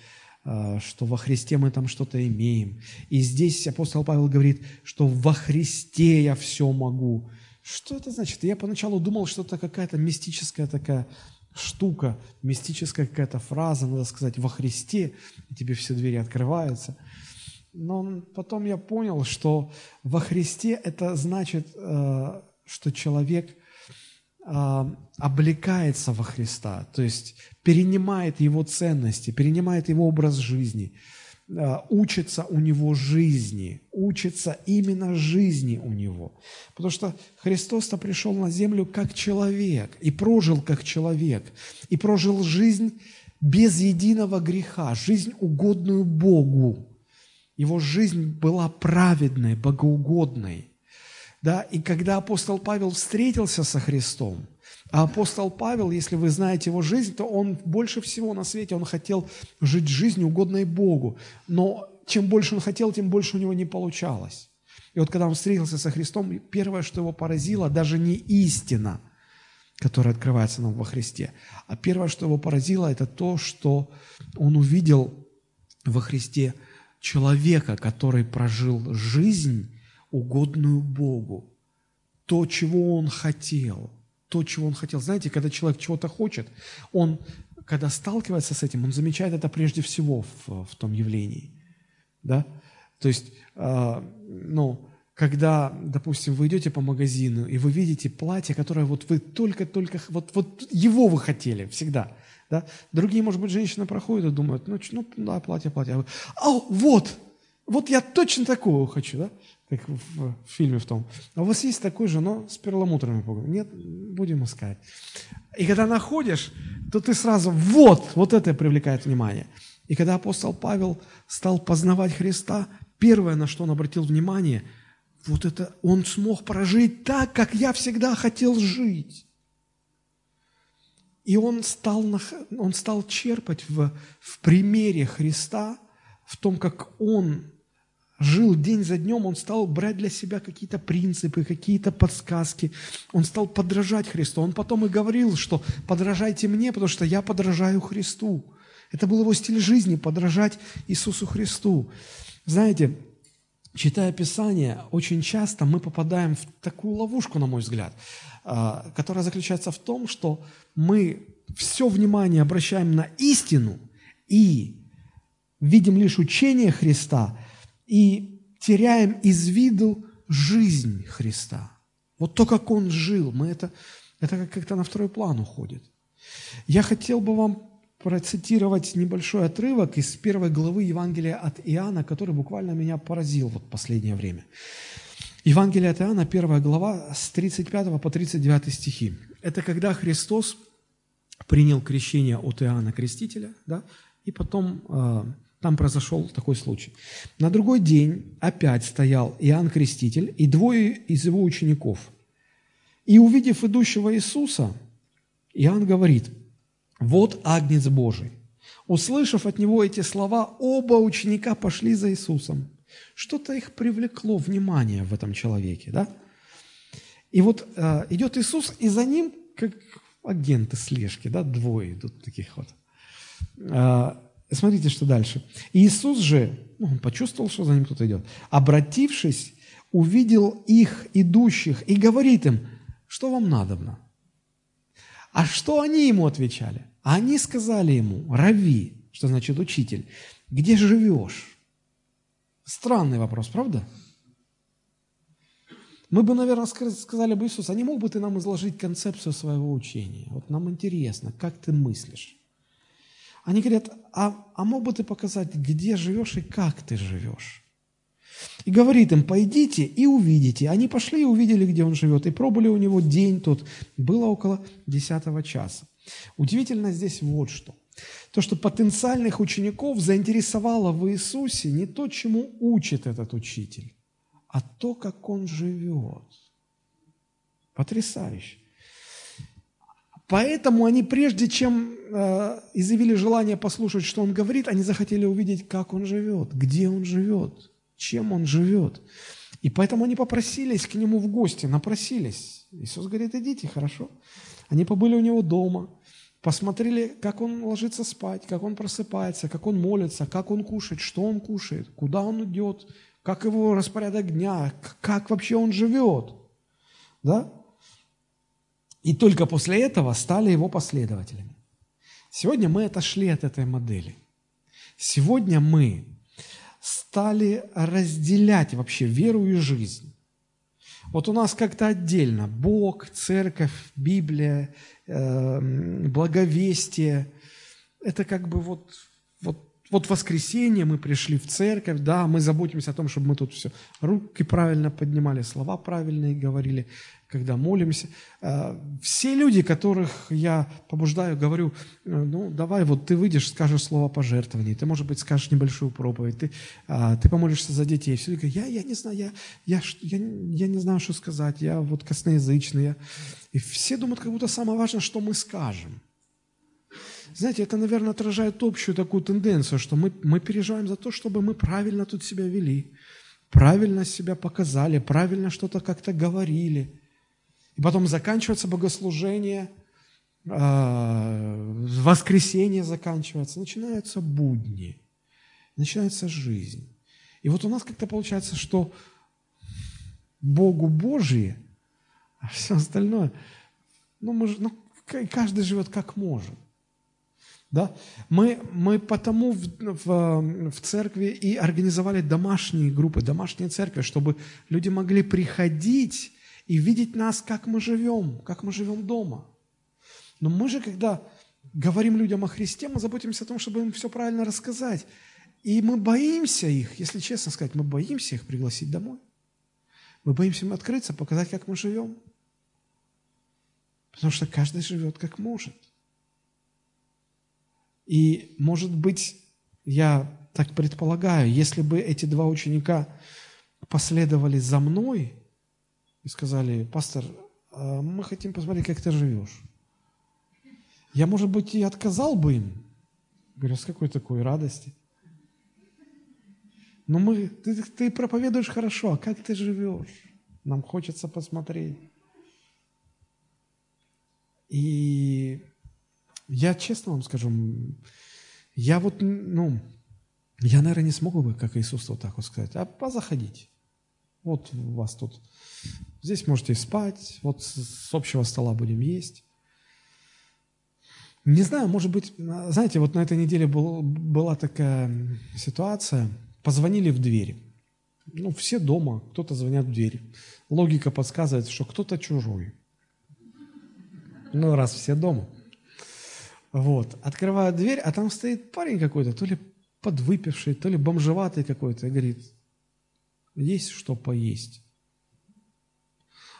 а, что во Христе мы там что-то имеем. И здесь апостол Павел говорит, что во Христе я все могу. Что это значит? Я поначалу думал, что это какая-то мистическая такая штука, мистическая какая-то фраза, надо сказать, во Христе, и тебе все двери открываются. Но потом я понял, что во Христе это значит, э, что человек облекается во Христа, то есть перенимает его ценности, перенимает его образ жизни, а, учится у него жизни, учится именно жизни у него. Потому что Христос-то пришел на землю как человек, и прожил как человек, и прожил жизнь без единого греха, жизнь угодную Богу. Его жизнь была праведной, богоугодной – да? И когда апостол Павел встретился со Христом, а апостол Павел, если вы знаете его жизнь, то он больше всего на свете, он хотел жить жизнью, угодной Богу. Но чем больше он хотел, тем больше у него не получалось. И вот когда он встретился со Христом, первое, что его поразило, даже не истина, которая открывается нам во Христе, а первое, что его поразило, это то, что он увидел во Христе человека, который прожил жизнь, угодную Богу. То, чего он хотел. То, чего он хотел. Знаете, когда человек чего-то хочет, он, когда сталкивается с этим, он замечает это прежде всего в, в том явлении. Да? То есть, э, ну, когда, допустим, вы идете по магазину, и вы видите платье, которое вот вы только-только, вот, вот его вы хотели всегда, да? Другие, может быть, женщины проходят и думают, ну, ну да, платье, платье. А, вы, а вот, вот я точно такого хочу, да? Как в, фильме в том. А у вас есть такой же, но с перламутровыми пуговицами? Нет, будем искать. И когда находишь, то ты сразу, вот, вот это привлекает внимание. И когда апостол Павел стал познавать Христа, первое, на что он обратил внимание, вот это он смог прожить так, как я всегда хотел жить. И он стал, он стал черпать в, в примере Христа, в том, как он жил день за днем, он стал брать для себя какие-то принципы, какие-то подсказки. Он стал подражать Христу. Он потом и говорил, что подражайте мне, потому что я подражаю Христу. Это был его стиль жизни, подражать Иисусу Христу. Знаете, читая Писание, очень часто мы попадаем в такую ловушку, на мой взгляд, а, которая заключается в том, что мы все внимание обращаем на истину и видим лишь учение Христа – и теряем из виду жизнь Христа. Вот то, как Он жил, мы это, это как-то на второй план уходит. Я хотел бы вам процитировать небольшой отрывок из первой главы Евангелия от Иоанна, который буквально меня поразил вот последнее время. Евангелие от Иоанна, первая глава, с 35 по 39 стихи. Это когда Христос принял крещение от Иоанна Крестителя, да, и потом э, там произошел такой случай. На другой день опять стоял Иоанн Креститель и двое из его учеников. И увидев идущего Иисуса, Иоанн говорит, вот Агнец Божий. Услышав от него эти слова, оба ученика пошли за Иисусом. Что-то их привлекло внимание в этом человеке, да? И вот э, идет Иисус, и за ним, как агенты слежки, да, двое идут таких вот. Э, Смотрите, что дальше. Иисус же, ну, он почувствовал, что за ним кто-то идет, обратившись, увидел их идущих и говорит им, что вам надобно? А что они ему отвечали? Они сказали ему, Рави, что значит учитель, где живешь? Странный вопрос, правда? Мы бы, наверное, сказали бы Иисус, а не мог бы ты нам изложить концепцию своего учения? Вот нам интересно, как ты мыслишь? Они говорят, а, а мог бы ты показать, где живешь и как ты живешь? И говорит им, пойдите и увидите. Они пошли и увидели, где он живет, и пробыли у него день тот. Было около десятого часа. Удивительно здесь вот что. То, что потенциальных учеников заинтересовало в Иисусе не то, чему учит этот учитель, а то, как он живет. Потрясающе. Поэтому они, прежде чем э, изъявили желание послушать, что он говорит, они захотели увидеть, как он живет, где он живет, чем он живет. И поэтому они попросились к нему в гости, напросились. Иисус говорит, идите, хорошо. Они побыли у него дома, посмотрели, как он ложится спать, как он просыпается, как он молится, как он кушает, что он кушает, куда он идет, как его распорядок дня, как вообще он живет. Да? И только после этого стали его последователями. Сегодня мы отошли от этой модели. Сегодня мы стали разделять вообще веру и жизнь. Вот у нас как-то отдельно Бог, церковь, Библия, э, благовестие. Это как бы вот, вот воскресенье мы пришли в церковь, да, мы заботимся о том, чтобы мы тут все руки правильно поднимали, слова правильные говорили, когда молимся. А, все люди, которых я побуждаю, говорю, «Э, ну, давай, вот ты выйдешь, скажешь слово пожертвований, ты, может быть, скажешь небольшую проповедь, ты, а, ты помолишься за детей. Все говорят, я, я не знаю, я, я, я, я не знаю, что сказать, я вот косноязычный. Я... И все думают, как будто самое важное, что мы скажем. Знаете, это, наверное, отражает общую такую тенденцию, что мы, мы переживаем за то, чтобы мы правильно тут себя вели, правильно себя показали, правильно что-то как-то говорили. И потом заканчивается богослужение, а, воскресенье заканчивается, начинаются будни, начинается жизнь. И вот у нас как-то получается, что Богу Божие, а все остальное, ну, мы, ну каждый живет как может. Да? Мы, мы потому в, в, в церкви и организовали домашние группы, домашние церкви, чтобы люди могли приходить и видеть нас, как мы живем, как мы живем дома. Но мы же, когда говорим людям о Христе, мы заботимся о том, чтобы им все правильно рассказать. И мы боимся их, если честно сказать, мы боимся их пригласить домой. Мы боимся им открыться, показать, как мы живем. Потому что каждый живет как может – и, может быть, я так предполагаю, если бы эти два ученика последовали за мной и сказали, пастор, а мы хотим посмотреть, как ты живешь. Я, может быть, и отказал бы им. Говорю, с какой такой радости? Но мы, ты, ты проповедуешь хорошо, а как ты живешь? Нам хочется посмотреть. И я честно вам скажу, я вот, ну, я, наверное, не смогу бы, как Иисус, вот так вот сказать, а позаходите. Вот у вас тут, здесь можете спать, вот с общего стола будем есть. Не знаю, может быть, знаете, вот на этой неделе был, была такая ситуация, позвонили в дверь. Ну, все дома, кто-то звонят в дверь. Логика подсказывает, что кто-то чужой. Ну, раз все дома – вот. Открываю дверь, а там стоит парень какой-то, то ли подвыпивший, то ли бомжеватый какой-то, и говорит, есть что поесть.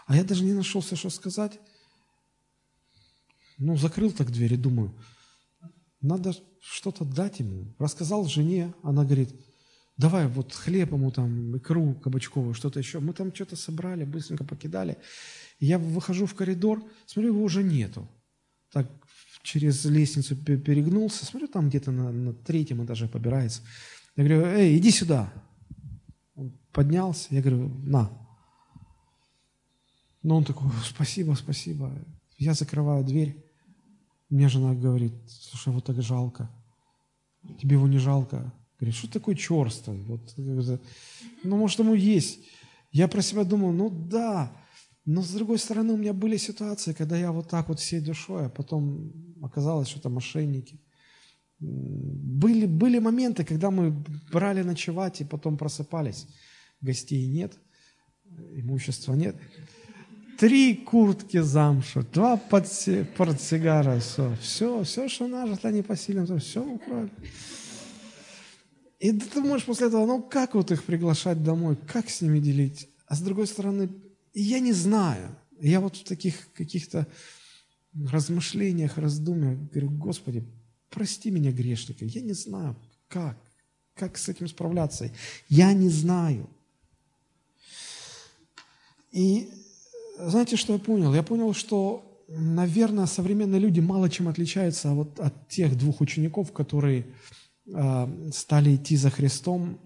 А я даже не нашелся, что сказать. Ну, закрыл так дверь и думаю, надо что-то дать ему. Рассказал жене, она говорит, давай вот хлеб ему там, икру кабачковую, что-то еще. Мы там что-то собрали, быстренько покидали. Я выхожу в коридор, смотрю, его уже нету. Так через лестницу перегнулся, смотрю, там где-то на, на третьем этаже побирается. Я говорю, эй, иди сюда. Он поднялся, я говорю, на. Но он такой, спасибо, спасибо. Я закрываю дверь. Мне жена говорит, слушай, вот так жалко. Тебе его не жалко? Говорит, что такое черствый? Вот, ну, может, ему есть. Я про себя думал, ну да, но с другой стороны, у меня были ситуации, когда я вот так вот всей душой, а потом оказалось, что это мошенники. Были, были моменты, когда мы брали ночевать и потом просыпались. Гостей нет, имущества нет. Три куртки замшу, два портсигара, все, все, все, что нажито непосильным, все украли. И ты можешь после этого, ну как вот их приглашать домой, как с ними делить? А с другой стороны, и я не знаю. Я вот в таких каких-то размышлениях, раздумьях, говорю, Господи, прости меня, грешника, я не знаю, как, как с этим справляться. Я не знаю. И знаете, что я понял? Я понял, что, наверное, современные люди мало чем отличаются вот от тех двух учеников, которые э, стали идти за Христом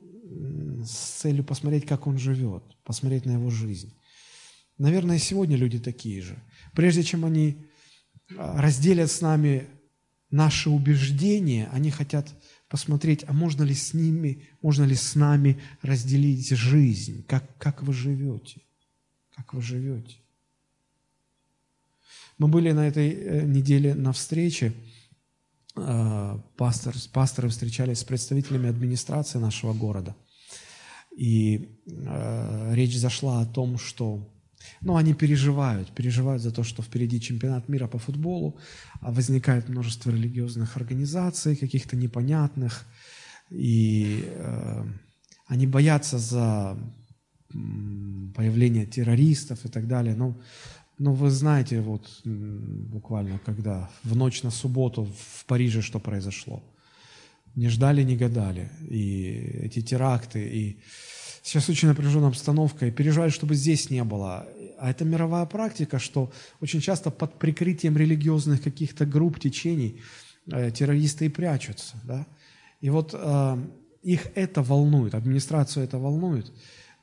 с целью посмотреть, как Он живет, посмотреть на Его жизнь. Наверное, сегодня люди такие же. Прежде чем они а, разделят с нами наши убеждения, они хотят посмотреть, а можно ли с ними, можно ли с нами разделить жизнь, как, как вы живете, как вы живете. Мы были на этой э, неделе на встрече, а, пастор, пасторы встречались с представителями администрации нашего города. И э, речь зашла о том, что ну, они переживают, переживают за то, что впереди чемпионат мира по футболу, а возникает множество религиозных организаций, каких-то непонятных, и э, они боятся за появление террористов и так далее. Но, но вы знаете, вот буквально когда в ночь на субботу в Париже что произошло. Не ждали, не гадали. И эти теракты, и Сейчас очень напряженная обстановка, и переживают, чтобы здесь не было. А это мировая практика, что очень часто под прикрытием религиозных каких-то групп, течений э, террористы и прячутся. Да? И вот э, их это волнует, администрацию это волнует.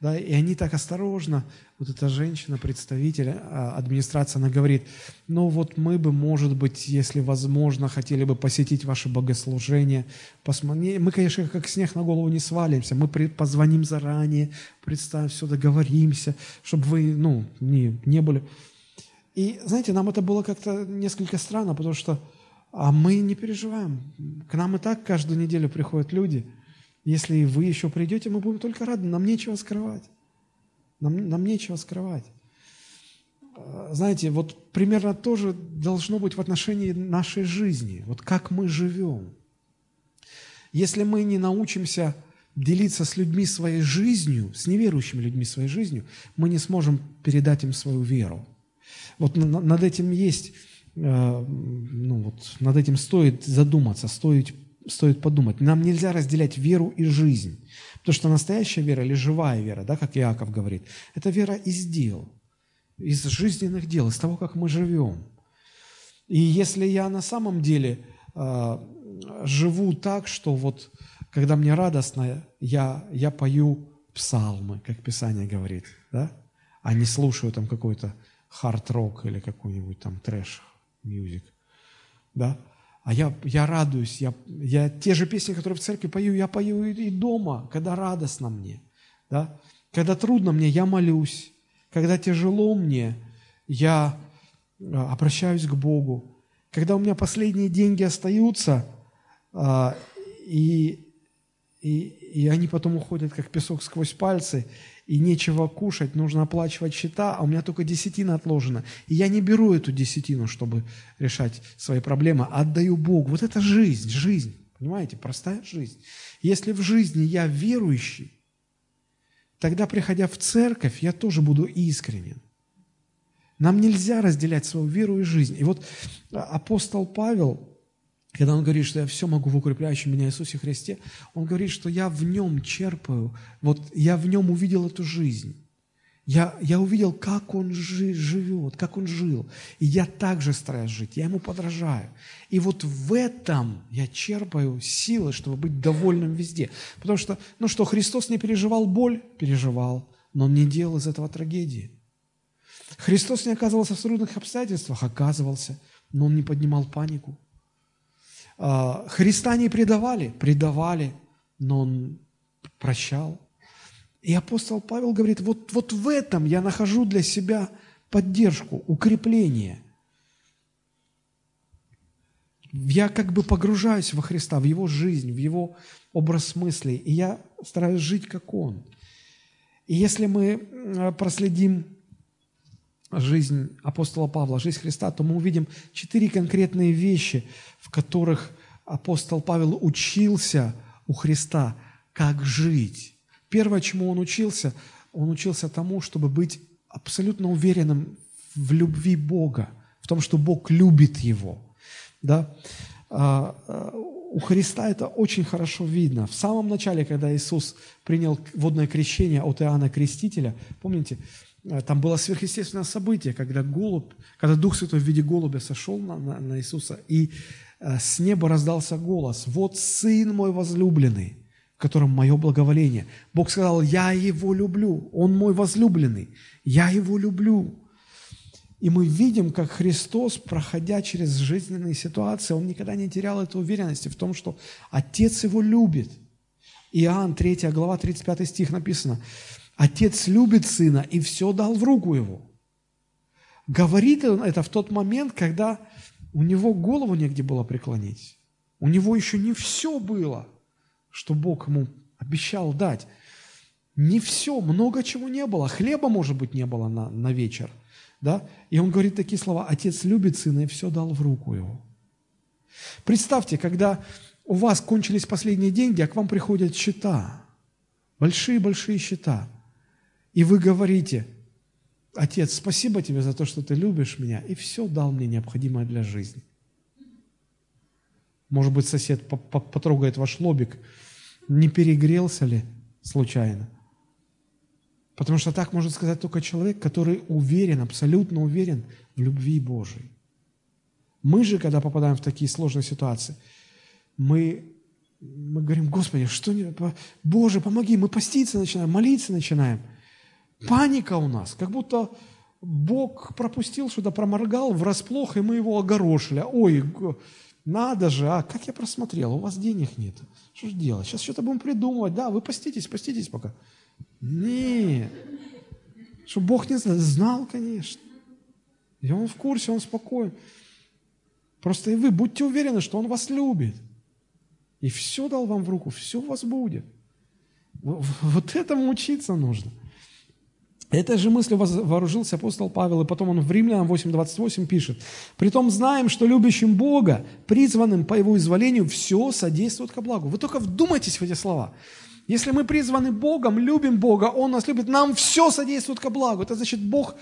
Да, и они так осторожно, вот эта женщина, представитель а, администрации, она говорит, ну вот мы бы, может быть, если возможно, хотели бы посетить ваше богослужение. Посмотри. Мы, конечно, как снег на голову не свалимся, мы позвоним заранее, представим, все, договоримся, чтобы вы, ну, не, не были. И, знаете, нам это было как-то несколько странно, потому что а мы не переживаем. К нам и так каждую неделю приходят люди – если вы еще придете, мы будем только рады. Нам нечего скрывать. Нам, нам нечего скрывать. А, знаете, вот примерно то же должно быть в отношении нашей жизни. Вот как мы живем. Если мы не научимся делиться с людьми своей жизнью, с неверующими людьми своей жизнью, мы не сможем передать им свою веру. Вот над этим есть, э, ну вот, над этим стоит задуматься, стоит стоит подумать. Нам нельзя разделять веру и жизнь. Потому что настоящая вера или живая вера, да, как Иаков говорит, это вера из дел, из жизненных дел, из того, как мы живем. И если я на самом деле э, живу так, что вот когда мне радостно, я, я пою псалмы, как Писание говорит, да, а не слушаю там какой-то хард-рок или какой-нибудь там trash music, да, а я, я радуюсь, я, я те же песни, которые в церкви пою, я пою и, дома, когда радостно мне. Да? Когда трудно мне, я молюсь. Когда тяжело мне, я а, обращаюсь к Богу. Когда у меня последние деньги остаются, а, и, и, и они потом уходят, как песок сквозь пальцы, и нечего кушать, нужно оплачивать счета, а у меня только десятина отложена. И я не беру эту десятину, чтобы решать свои проблемы, а отдаю Богу. Вот это жизнь, жизнь, понимаете, простая жизнь. Если в жизни я верующий, тогда, приходя в церковь, я тоже буду искренен. Нам нельзя разделять свою веру и жизнь. И вот апостол Павел, когда он говорит, что я все могу в укрепляющем меня Иисусе Христе, он говорит, что я в нем черпаю, вот я в нем увидел эту жизнь. Я, я увидел, как он жи, живет, как он жил. И я также стараюсь жить, я ему подражаю. И вот в этом я черпаю силы, чтобы быть довольным везде. Потому что, ну что, Христос не переживал боль? Переживал, но он не делал из этого трагедии. Христос не оказывался в трудных обстоятельствах? Оказывался, но он не поднимал панику. А, Христа не предавали, предавали, но Он прощал. И апостол Павел говорит, вот, вот в этом я нахожу для себя поддержку, укрепление. Я как бы погружаюсь во Христа, в Его жизнь, в Его образ мыслей, и я стараюсь жить, как Он. И если мы проследим жизнь апостола Павла, жизнь Христа, то мы увидим четыре конкретные вещи, в которых апостол Павел учился у Христа, как жить. Первое, чему он учился, он учился тому, чтобы быть абсолютно уверенным в любви Бога, в том, что Бог любит его. Да? А, а, у Христа это очень хорошо видно. В самом начале, когда Иисус принял водное крещение от Иоанна Крестителя, помните, э, там было сверхъестественное событие, когда голубь, когда Дух Святой в виде голубя сошел на, на, на Иисуса, и с неба раздался голос, «Вот Сын мой возлюбленный, в котором мое благоволение». Бог сказал, «Я Его люблю, Он мой возлюбленный, я Его люблю». И мы видим, как Христос, проходя через жизненные ситуации, Он никогда не терял этой уверенности в том, что Отец Его любит. Иоанн 3 глава 35 стих написано, Отец любит Сына и все дал в руку Его. Говорит он это в тот момент, когда у него голову негде было преклонить. У него еще не все было, что Бог ему обещал дать. Не все, много чего не было. Хлеба, может быть, не было на, на вечер – да? И он говорит такие слова, отец любит сына и все дал в руку его. Представьте, когда у вас кончились последние деньги, а к вам приходят счета, большие-большие счета, и вы говорите, отец, спасибо тебе за то, что ты любишь меня, и все дал мне необходимое для жизни. Может быть, сосед потрогает ваш лобик, не перегрелся ли случайно? Потому что так может сказать только человек, который уверен, абсолютно уверен в любви Божией. Мы же, когда попадаем в такие сложные ситуации, мы, мы говорим, Господи, что не, Боже, помоги, мы поститься начинаем, молиться начинаем. Паника у нас, как будто Бог пропустил что-то, проморгал врасплох, и мы его огорошили. Ой, надо же, а как я просмотрел, у вас денег нет. Что же делать? Сейчас что-то будем придумывать. Да, вы поститесь, поститесь пока. Нет. Что Бог не знал? Знал, конечно. И Он в курсе, Он спокоен. Просто и вы будьте уверены, что Он вас любит. И все дал вам в руку, все у вас будет. Вот этому учиться нужно. Этой же мыслью вооружился апостол Павел, и потом он в Римлянам 8.28 пишет, «Притом знаем, что любящим Бога, призванным по Его изволению, все содействует ко благу». Вы только вдумайтесь в эти слова. Если мы призваны Богом, любим Бога, Он нас любит, нам все содействует ко благу. Это значит, Бог,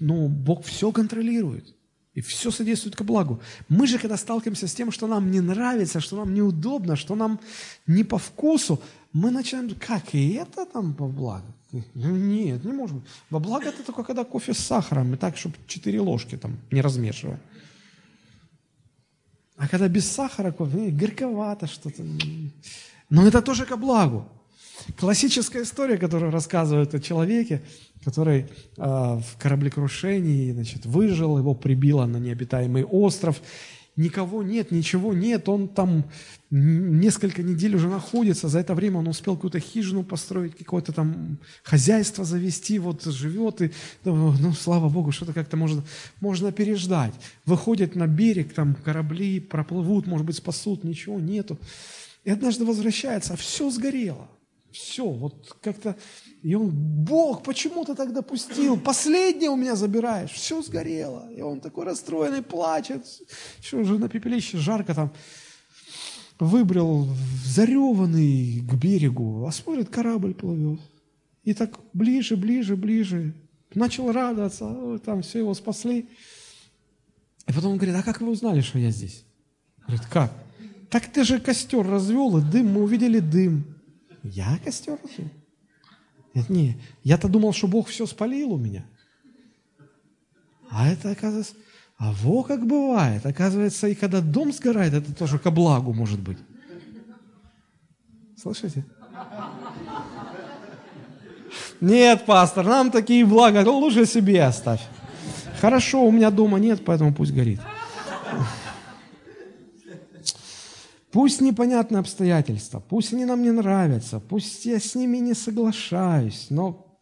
ну, Бог все контролирует. И все содействует ко благу. Мы же, когда сталкиваемся с тем, что нам не нравится, что нам неудобно, что нам не по вкусу, мы начинаем, как, и это там по благу? Нет, не может быть. Во благо это только когда кофе с сахаром, и так, чтобы четыре ложки там, не размешивая. А когда без сахара кофе, горьковато что-то. Но это тоже ко благу. Классическая история, которую рассказывают о человеке, который э, в кораблекрушении значит, выжил, его прибило на необитаемый остров. Никого нет, ничего нет, он там несколько недель уже находится, за это время он успел какую-то хижину построить, какое-то там хозяйство завести, вот живет, и ну, ну слава Богу, что-то как-то можно, можно переждать. Выходит на берег, там корабли проплывут, может быть, спасут, ничего нету. И однажды возвращается, а все сгорело. Все, вот как-то... И он, Бог, почему ты так допустил? Последнее у меня забираешь. Все сгорело. И он такой расстроенный, плачет. Что же на пепелище жарко там. Выбрал зареванный к берегу, а смотрит, корабль плывет. И так ближе, ближе, ближе. Начал радоваться, там все его спасли. И потом он говорит, а как вы узнали, что я здесь? Говорит, как? так ты же костер развел, и дым, мы увидели дым. Я костер развел? Не, я-то думал, что Бог все спалил у меня. А это, оказывается, а во как бывает. Оказывается, и когда дом сгорает, это тоже ко благу может быть. Слышите? Нет, пастор, нам такие блага, лучше себе оставь. Хорошо, у меня дома нет, поэтому пусть горит. Пусть непонятные обстоятельства, пусть они нам не нравятся, пусть я с ними не соглашаюсь, но,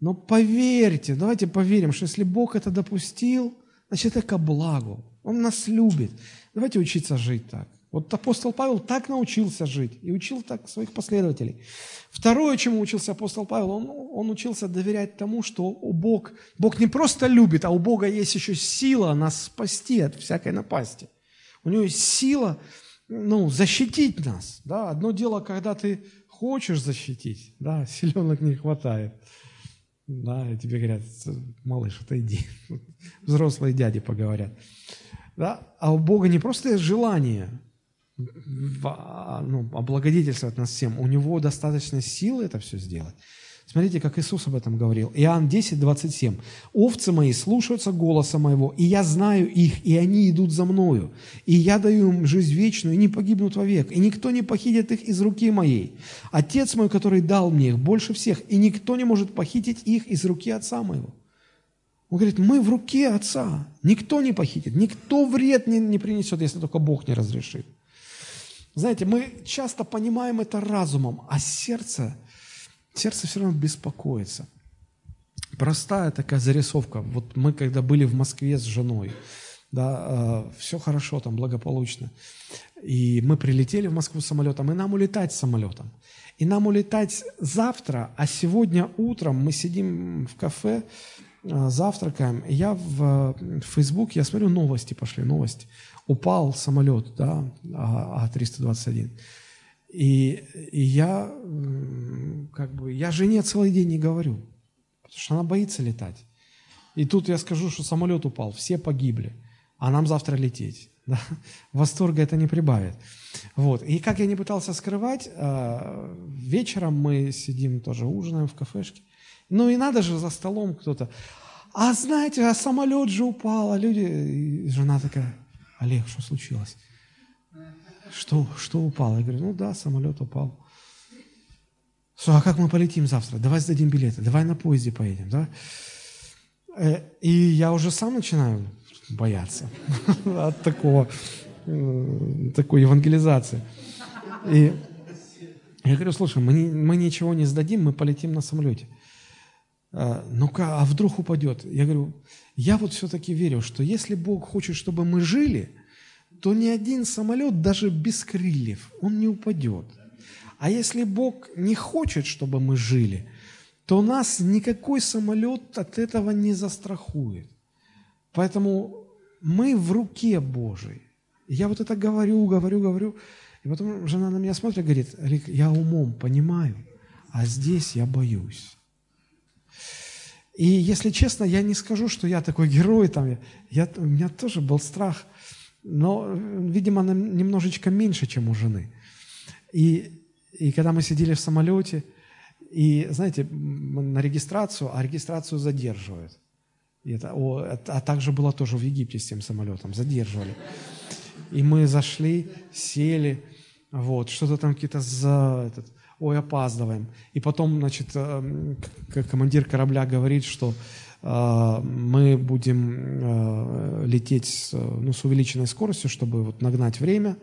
но поверьте, давайте поверим, что если Бог это допустил, значит это ко благу. Он нас любит. Давайте учиться жить так. Вот апостол Павел так научился жить и учил так своих последователей. Второе, чему учился апостол Павел, он, он учился доверять тому, что у Бог, Бог не просто любит, а у Бога есть еще сила нас спасти от всякой напасти. У него есть сила ну, защитить нас. Да? Одно дело, когда ты хочешь защитить, да, силенок не хватает. да, и тебе говорят, малыш, отойди. Взрослые дяди поговорят. Да? А у Бога не просто желание а, ну, облагодетельствовать нас всем, у Него достаточно силы это все сделать. Смотрите, как Иисус об этом говорил. Иоанн 10, 27. «Овцы мои слушаются голоса моего, и я знаю их, и они идут за мною. И я даю им жизнь вечную, и не погибнут вовек, и никто не похитит их из руки моей. Отец мой, который дал мне их больше всех, и никто не может похитить их из руки Отца моего». Он говорит, мы в руке Отца. Никто не похитит, никто вред не, не принесет, если только Бог не разрешит. Знаете, мы часто понимаем это разумом, а сердце – сердце все равно беспокоится. Простая такая зарисовка. Вот мы, когда были в Москве с женой, да, э, все хорошо там, благополучно. И мы прилетели в Москву самолетом, и нам улетать самолетом. И нам улетать завтра, а сегодня утром мы сидим в кафе, э, завтракаем. Я в, в Facebook, я смотрю, новости пошли, новости. Упал самолет, да, А-321. И, и я, как бы, я жене целый день не говорю, потому что она боится летать. И тут я скажу, что самолет упал, все погибли, а нам завтра лететь. Да? Восторга это не прибавит. Вот. И как я не пытался скрывать, а, вечером мы сидим тоже ужинаем в кафешке. Ну и надо же за столом кто-то. А знаете, а самолет же упал, а люди... И жена такая, Олег, что случилось? Что, что упало? Я говорю, ну да, самолет упал. Что, а как мы полетим завтра? Давай сдадим билеты, давай на поезде поедем, да? Э, и я уже сам начинаю бояться от такого, э, такой евангелизации. И я говорю, слушай, мы, мы ничего не сдадим, мы полетим на самолете. «Э, ну-ка, а вдруг упадет? Я говорю, я вот все-таки верю, что если Бог хочет, чтобы мы жили – то ни один самолет, даже без крыльев, он не упадет. А если Бог не хочет, чтобы мы жили, то нас никакой самолет от этого не застрахует. Поэтому мы в руке Божией. Я вот это говорю, говорю, говорю. И потом жена на меня смотрит и говорит, Рик, я умом понимаю, а здесь я боюсь. И если честно, я не скажу, что я такой герой, там, я, у меня тоже был страх – но, видимо, она немножечко меньше, чем у жены. И, и когда мы сидели в самолете, и, знаете, на регистрацию, а регистрацию задерживают. И это, о, а также было тоже в Египте с тем самолетом, задерживали. И мы зашли, сели, вот, что-то там какие-то за этот, ой, опаздываем. И потом, значит, э, командир корабля говорит, что мы будем а, лететь с, ну, с увеличенной скоростью, чтобы вот нагнать время.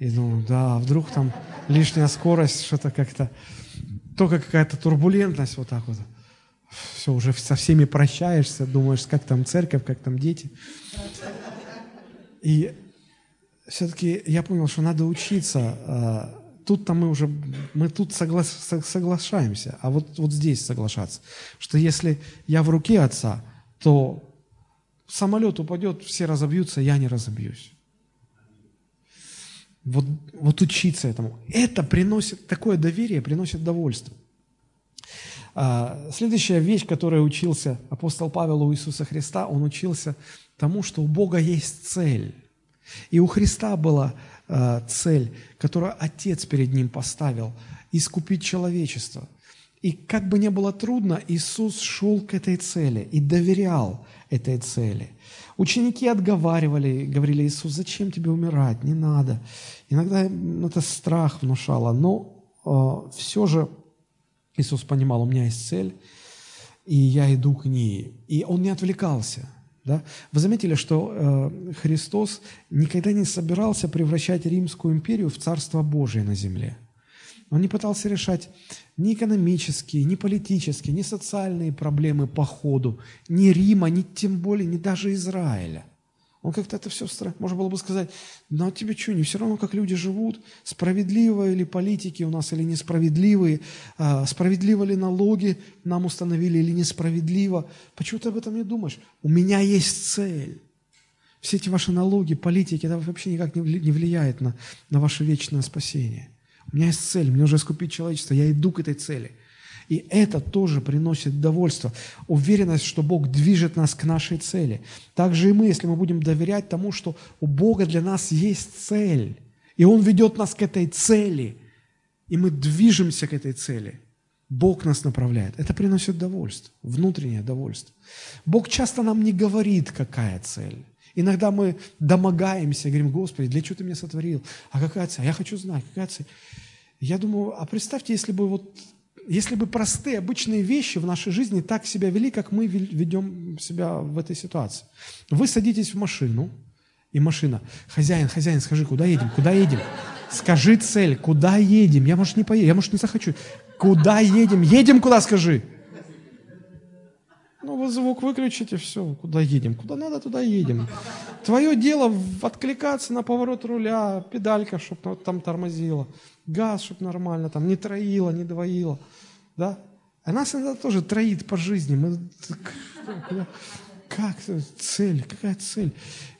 И ну, да, вдруг там лишняя скорость, что-то как-то, только какая-то турбулентность вот так вот. Все, уже со всеми прощаешься, думаешь, как там церковь, как там дети. И все-таки я понял, что надо учиться а, тут-то мы уже, мы тут согла, соглашаемся, а вот, вот здесь соглашаться, что если я в руке Отца, то самолет упадет, все разобьются, я не разобьюсь. Вот, вот учиться этому. Это приносит, такое доверие приносит довольство. А, следующая вещь, которой учился апостол Павел у Иисуса Христа, он учился тому, что у Бога есть цель. И у Христа была Э, цель, которую Отец перед ним поставил – искупить человечество. И как бы ни было трудно, Иисус шел к этой цели и доверял этой цели. Ученики отговаривали, говорили, Иисус, зачем тебе умирать, не надо. Иногда это страх внушало, но э, все же Иисус понимал, у меня есть цель, и я иду к ней. И он не отвлекался – да? Вы заметили, что э, Христос никогда не собирался превращать Римскую империю в Царство Божие на земле. Он не пытался решать ни экономические, ни политические, ни социальные проблемы по ходу, ни Рима, ни тем более, ни даже Израиля – он как-то это все... Можно было бы сказать, ну а тебе что, не все равно, как люди живут? Справедливые ли политики у нас или несправедливые? А, справедливо ли налоги нам установили или несправедливо? Почему ты об этом не думаешь? У меня есть цель. Все эти ваши налоги, политики, это вообще никак не влияет на, на ваше вечное спасение. У меня есть цель, мне нужно искупить человечество, я иду к этой цели. И это тоже приносит довольство, уверенность, что Бог движет нас к нашей цели. Также и мы, если мы будем доверять тому, что у Бога для нас есть цель, и Он ведет нас к этой цели, и мы движемся к этой цели, Бог нас направляет. Это приносит довольство, внутреннее довольство. Бог часто нам не говорит, какая цель. Иногда мы домогаемся, говорим, Господи, для чего ты меня сотворил? А какая цель? Я хочу знать, какая цель? Я думаю, а представьте, если бы вот если бы простые, обычные вещи в нашей жизни так себя вели, как мы ведем себя в этой ситуации. Вы садитесь в машину, и машина, хозяин, хозяин, скажи, куда едем, куда едем? Скажи цель, куда едем? Я, может, не поеду, я, может, не захочу. Куда едем? Едем куда, скажи. Ну, вы звук выключите, все, куда едем? Куда надо, туда едем. Твое дело откликаться на поворот руля, педалька, чтобы там тормозила, газ, чтобы нормально, там не троила, не двоила. Да? А нас иногда тоже троит по жизни. Мы... Как цель? Какая цель?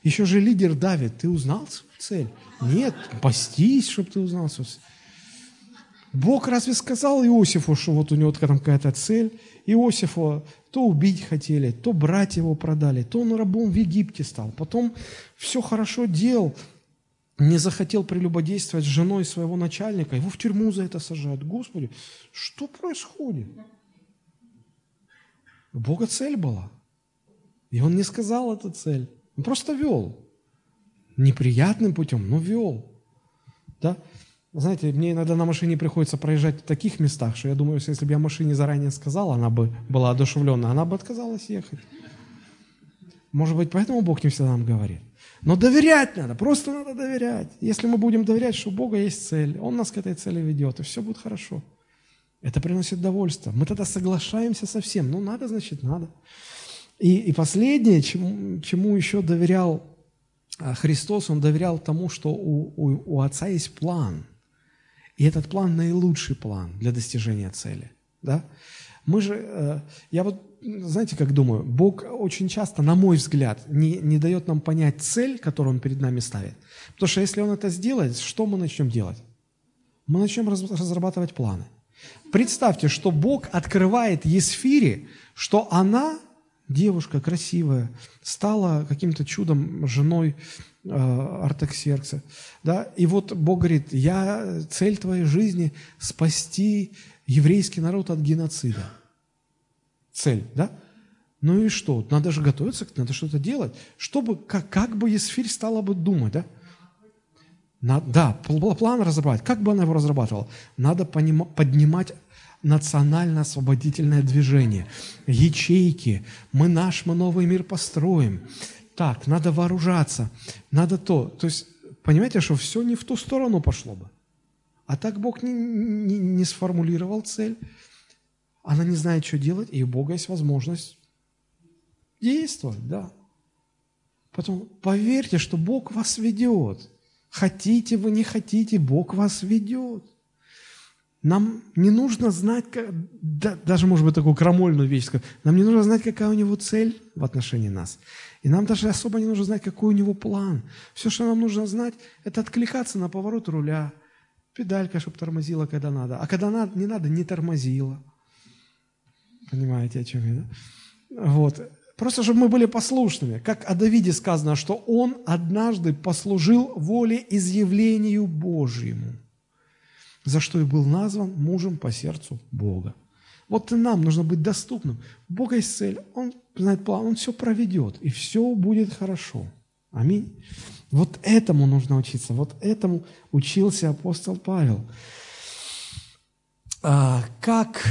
Еще же лидер давит. Ты узнал цель? Нет, постись, чтобы ты узнал свою цель. Бог разве сказал Иосифу, что вот у него там какая-то цель? Иосифа то убить хотели, то брать его продали, то он рабом в Египте стал. Потом все хорошо делал, не захотел прелюбодействовать с женой своего начальника, его в тюрьму за это сажают. Господи, что происходит? У Бога цель была. И он не сказал эту цель. Он просто вел. Неприятным путем, но вел. Да? Знаете, мне иногда на машине приходится проезжать в таких местах, что я думаю, что если бы я машине заранее сказал, она бы была одушевлена, она бы отказалась ехать. Может быть, поэтому Бог не всегда нам говорит. Но доверять надо, просто надо доверять. Если мы будем доверять, что у Бога есть цель, Он нас к этой цели ведет, и все будет хорошо. Это приносит довольство. Мы тогда соглашаемся со всем. Ну, надо, значит, надо. И, и последнее, чему, чему еще доверял а, Христос, Он доверял тому, что у, у, у Отца есть план – и этот план наилучший план для достижения цели. Да? Мы же, э, я вот, знаете, как думаю, Бог очень часто, на мой взгляд, не, не дает нам понять цель, которую Он перед нами ставит. Потому что если Он это сделает, что мы начнем делать? Мы начнем разрабатывать планы. Представьте, что Бог открывает Есфире, что она, девушка красивая, стала каким-то чудом женой э, Артаксеркса. Да? И вот Бог говорит, я, цель твоей жизни – спасти еврейский народ от геноцида. Цель, да? Ну и что? Надо же готовиться, надо что-то делать. Чтобы, как, как бы Есфирь стала бы думать, да? На, да, план разрабатывать. Как бы она его разрабатывала? Надо поним, поднимать национально-освободительное движение, ячейки. Мы наш, мы новый мир построим так, надо вооружаться, надо то. То есть, понимаете, что все не в ту сторону пошло бы. А так Бог не, не, не сформулировал цель, она не знает, что делать, и у Бога есть возможность действовать, да. Потом поверьте, что Бог вас ведет. Хотите вы, не хотите, Бог вас ведет. Нам не нужно знать, да, даже, может быть, такую крамольную вещь нам не нужно знать, какая у него цель в отношении нас. И нам даже особо не нужно знать, какой у него план. Все, что нам нужно знать, это откликаться на поворот руля, педалька, чтобы тормозила, когда надо. А когда надо, не надо, не тормозила. Понимаете, о чем я, да? Вот. Просто, чтобы мы были послушными. Как о Давиде сказано, что он однажды послужил воле изъявлению Божьему за что и был назван мужем по сердцу Бога. Вот и нам нужно быть доступным. У Бога есть цель, Он знает план, Он все проведет, и все будет хорошо. Аминь. Вот этому нужно учиться, вот этому учился апостол Павел. А, как,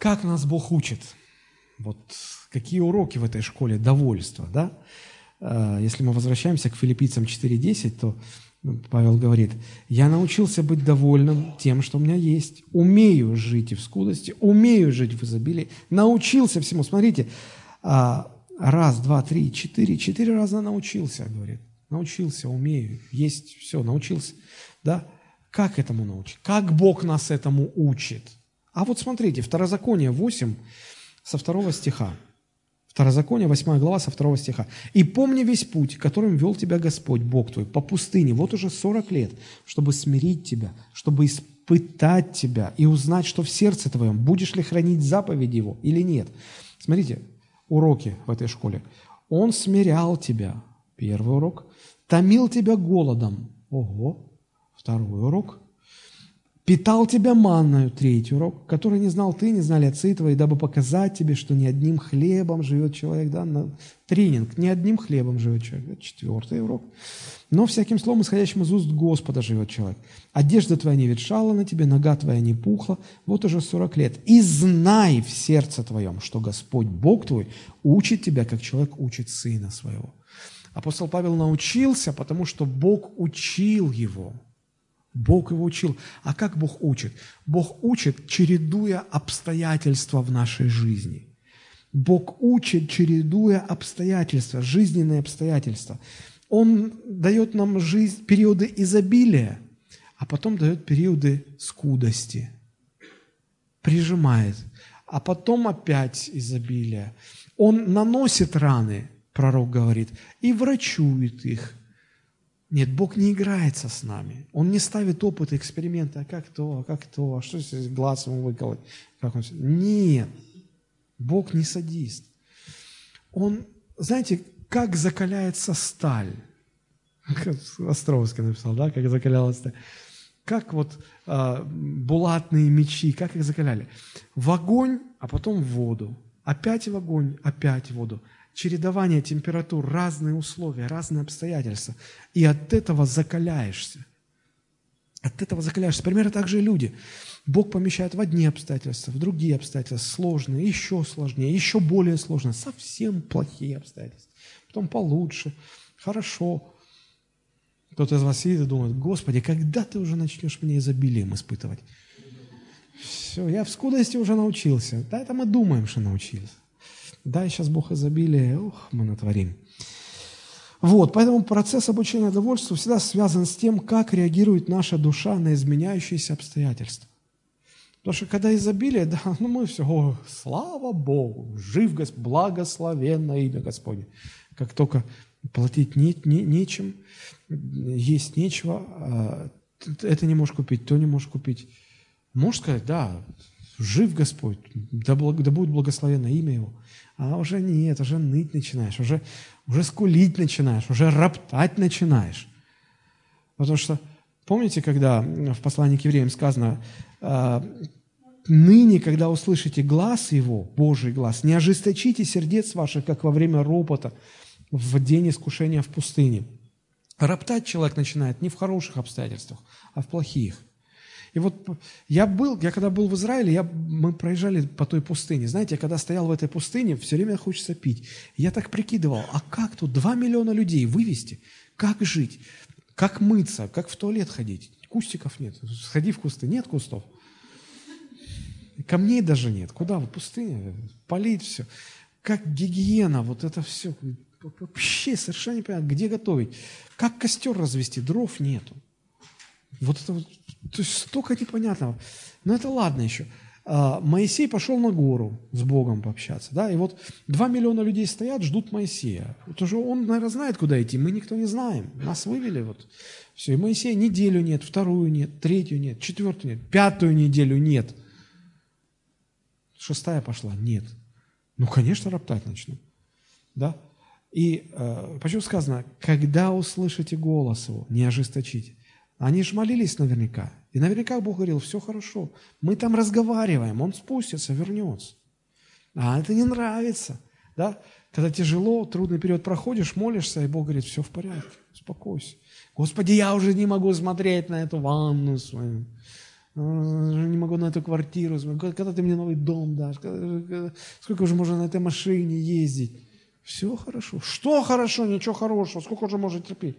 как нас Бог учит? Вот какие уроки в этой школе довольства, да? А, если мы возвращаемся к филиппийцам 4.10, то Павел говорит, я научился быть довольным тем, что у меня есть. Умею жить и в скудости, умею жить в изобилии. Научился всему. Смотрите, а, раз, два, три, четыре, четыре раза научился, говорит. Научился, умею, есть все, научился. Да? Как этому научить? Как Бог нас этому учит? А вот смотрите, Второзаконие 8, со второго стиха. Второзаконие, 8 глава, со 2 стиха. «И помни весь путь, которым вел тебя Господь, Бог твой, по пустыне, вот уже 40 лет, чтобы смирить тебя, чтобы пытать тебя и узнать, что в сердце твоем, будешь ли хранить заповеди его или нет. Смотрите, уроки в этой школе. Он смирял тебя, первый урок, томил тебя голодом, ого, второй урок, питал тебя манною, третий урок, который не знал ты, не знали отцы твои, дабы показать тебе, что не одним хлебом живет человек, да, на тренинг, не одним хлебом живет человек, да, четвертый урок, но всяким словом, исходящим из уст Господа живет человек. Одежда твоя не ветшала на тебе, нога твоя не пухла, вот уже сорок лет. И знай в сердце твоем, что Господь, Бог твой, учит тебя, как человек учит сына своего. Апостол Павел научился, потому что Бог учил его – Бог его учил. А как Бог учит? Бог учит, чередуя обстоятельства в нашей жизни. Бог учит, чередуя обстоятельства, жизненные обстоятельства. Он дает нам жизнь, периоды изобилия, а потом дает периоды скудости. Прижимает. А потом опять изобилие. Он наносит раны, пророк говорит, и врачует их – нет, Бог не играется с нами. Он не ставит опыт эксперимента, а как то, а как то, а что здесь глаз ему выколоть? Как он... Нет, Бог не садист. Он, знаете, как закаляется сталь. Островский написал, да, как закалялась сталь. Как вот э, булатные мечи, как их закаляли? В огонь, а потом в воду. Опять в огонь, опять в воду чередование температур, разные условия, разные обстоятельства. И от этого закаляешься. От этого закаляешься. Примерно так же и люди. Бог помещает в одни обстоятельства, в другие обстоятельства, сложные, еще сложнее, еще более сложные, совсем плохие обстоятельства. Потом получше, хорошо. Кто-то из вас сидит и думает, Господи, когда ты уже начнешь мне изобилием испытывать? Все, я в скудости уже научился. Да, это мы думаем, что научился. Дай сейчас Бог изобилие, ух, мы натворим. Вот, поэтому процесс обучения довольству всегда связан с тем, как реагирует наша душа на изменяющиеся обстоятельства. Потому что когда изобилие, да, ну мы все, о, слава Богу, жив Господь, благословенно имя Господне. Как только платить не, не, нечем, есть нечего, а, это не можешь купить, то не можешь купить. Можешь сказать, да, жив Господь, да, да будет благословенно имя Его. А уже нет, уже ныть начинаешь, уже, уже скулить начинаешь, уже роптать начинаешь. Потому что, помните, когда в послании к евреям сказано, «А, ныне, когда услышите глаз Его, Божий глаз, не ожесточите сердец ваших, как во время ропота в день искушения в пустыне. Роптать человек начинает не в хороших обстоятельствах, а в плохих. И вот я был, я когда был в Израиле, я, мы проезжали по той пустыне. Знаете, я когда стоял в этой пустыне, все время хочется пить. Я так прикидывал, а как тут 2 миллиона людей вывести? Как жить? Как мыться? Как в туалет ходить? Кустиков нет. Сходи в кусты. Нет кустов. Камней даже нет. Куда? В пустыне. Полить все. Как гигиена, вот это все. Вообще совершенно непонятно, где готовить. Как костер развести? Дров нету. Вот это вот, то есть столько непонятного. Но это ладно еще. А, Моисей пошел на гору с Богом пообщаться, да, и вот два миллиона людей стоят, ждут Моисея. Вот уже он, наверное, знает, куда идти, мы никто не знаем. Нас вывели вот. Все, и Моисея неделю нет, вторую нет, третью нет, четвертую нет, пятую неделю нет. Шестая пошла, нет. Ну, конечно, роптать начну. Да? И э, почему сказано, когда услышите голос его, не ожесточите. Они же молились наверняка. И наверняка Бог говорил, все хорошо. Мы там разговариваем, Он спустится, вернется. А это не нравится. Да? Когда тяжело, трудный период проходишь, молишься, и Бог говорит, все в порядке, успокойся. Господи, я уже не могу смотреть на эту ванну свою. Не могу на эту квартиру. Когда ты мне новый дом дашь? Сколько уже можно на этой машине ездить? Все хорошо. Что хорошо? Ничего хорошего. Сколько уже можно терпеть?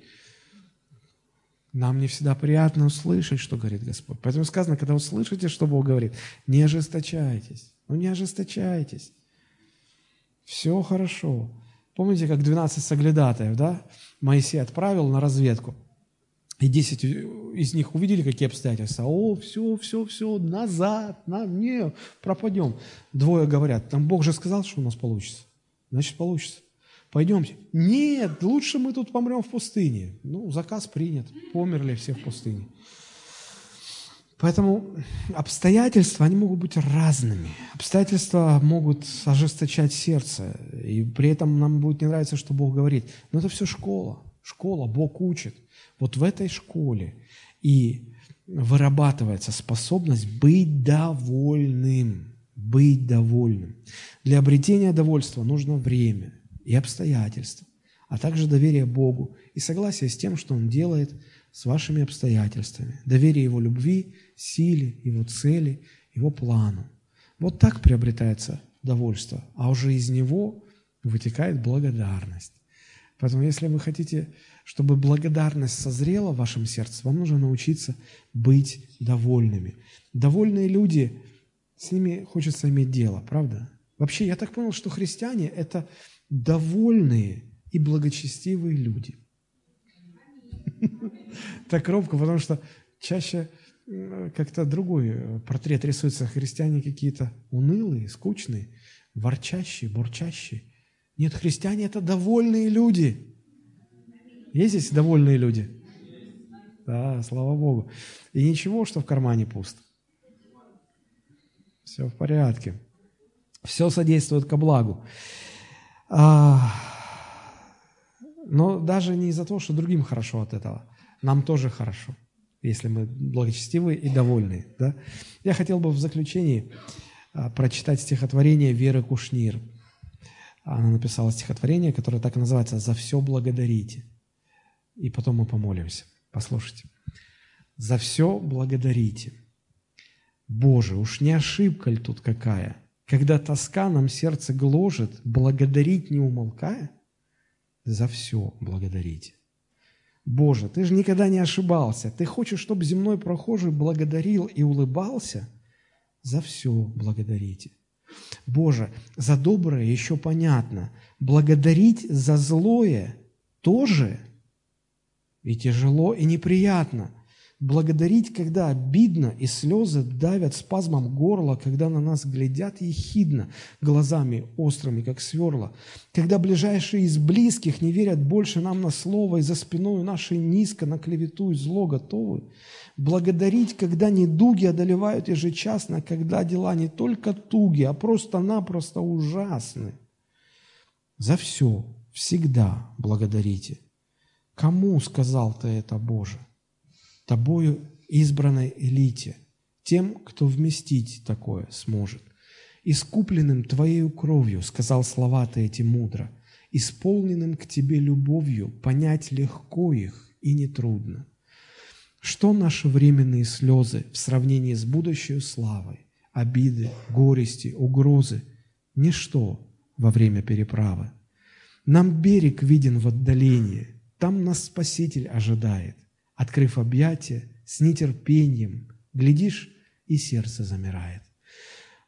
Нам не всегда приятно услышать, что говорит Господь. Поэтому сказано, когда услышите, что Бог говорит, не ожесточайтесь. Ну не ожесточайтесь. Все хорошо. Помните, как 12 соглядатаев, да? Моисей отправил на разведку. И 10 из них увидели, какие обстоятельства. О, все, все, все, назад, на, не, пропадем. Двое говорят, там Бог же сказал, что у нас получится. Значит, получится. Пойдемте. Нет, лучше мы тут помрем в пустыне. Ну, заказ принят. Померли все в пустыне. Поэтому обстоятельства, они могут быть разными. Обстоятельства могут ожесточать сердце, и при этом нам будет не нравиться, что Бог говорит. Но это все школа. Школа, Бог учит. Вот в этой школе и вырабатывается способность быть довольным. Быть довольным. Для обретения довольства нужно время и обстоятельства, а также доверие Богу и согласие с тем, что Он делает с вашими обстоятельствами. Доверие Его любви, силе, Его цели, Его плану. Вот так приобретается довольство, а уже из него вытекает благодарность. Поэтому, если вы хотите, чтобы благодарность созрела в вашем сердце, вам нужно научиться быть довольными. Довольные люди, с ними хочется иметь дело, правда? Вообще, я так понял, что христиане – это довольные и благочестивые люди. Так робко, потому что чаще как-то другой портрет рисуется. Христиане какие-то унылые, скучные, ворчащие, бурчащие. Нет, христиане – это довольные люди. Есть здесь довольные люди? Да, слава Богу. И ничего, что в кармане пусто. Все в порядке. Все содействует ко благу. А, но даже не из-за того, что другим хорошо от этого. Нам тоже хорошо, если мы благочестивые и довольны. Да? Я хотел бы в заключении а, прочитать стихотворение Веры Кушнир – она написала стихотворение, которое так и называется «За все благодарите». И потом мы помолимся. Послушайте. «За все благодарите». Боже, уж не ошибка ли тут какая? Когда тоска нам сердце гложет, благодарить не умолкая? За все благодарите. Боже, ты же никогда не ошибался. Ты хочешь, чтобы земной прохожий благодарил и улыбался? За все благодарите. Боже, за доброе еще понятно. Благодарить за злое тоже и тяжело, и неприятно. Благодарить, когда обидно, и слезы давят спазмом горла, когда на нас глядят ехидно, глазами острыми, как сверла, когда ближайшие из близких не верят больше нам на слово, и за спиной нашей низко на клевету и зло готовы. Благодарить, когда недуги одолевают ежечасно, когда дела не только туги, а просто-напросто ужасны. За все, всегда благодарите. Кому сказал ты это, Боже? Тобою избранной элите, тем, кто вместить такое сможет. Искупленным Твоею кровью, сказал слова ты эти мудро, исполненным к Тебе любовью, понять легко их и нетрудно. Что наши временные слезы в сравнении с будущей славой, обиды, горести, угрозы? Ничто во время переправы. Нам берег виден в отдалении, там нас Спаситель ожидает открыв объятия, с нетерпением, глядишь, и сердце замирает.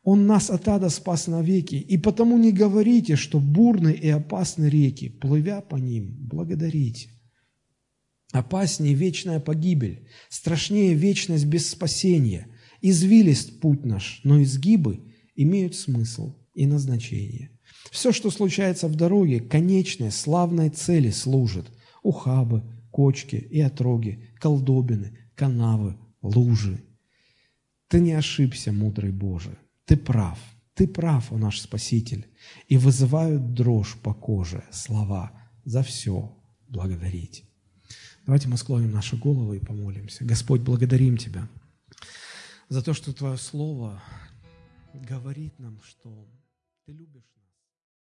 Он нас от ада спас навеки, и потому не говорите, что бурны и опасны реки, плывя по ним, благодарите. Опаснее вечная погибель, страшнее вечность без спасения. Извилист путь наш, но изгибы имеют смысл и назначение. Все, что случается в дороге, конечной, славной цели служит. Ухабы, кочки и отроги, колдобины, канавы, лужи. Ты не ошибся, мудрый Боже, ты прав, ты прав, о наш Спаситель, и вызывают дрожь по коже слова «За все благодарить». Давайте мы склоним наши головы и помолимся. Господь, благодарим Тебя за то, что Твое Слово говорит нам, что Ты любишь нас.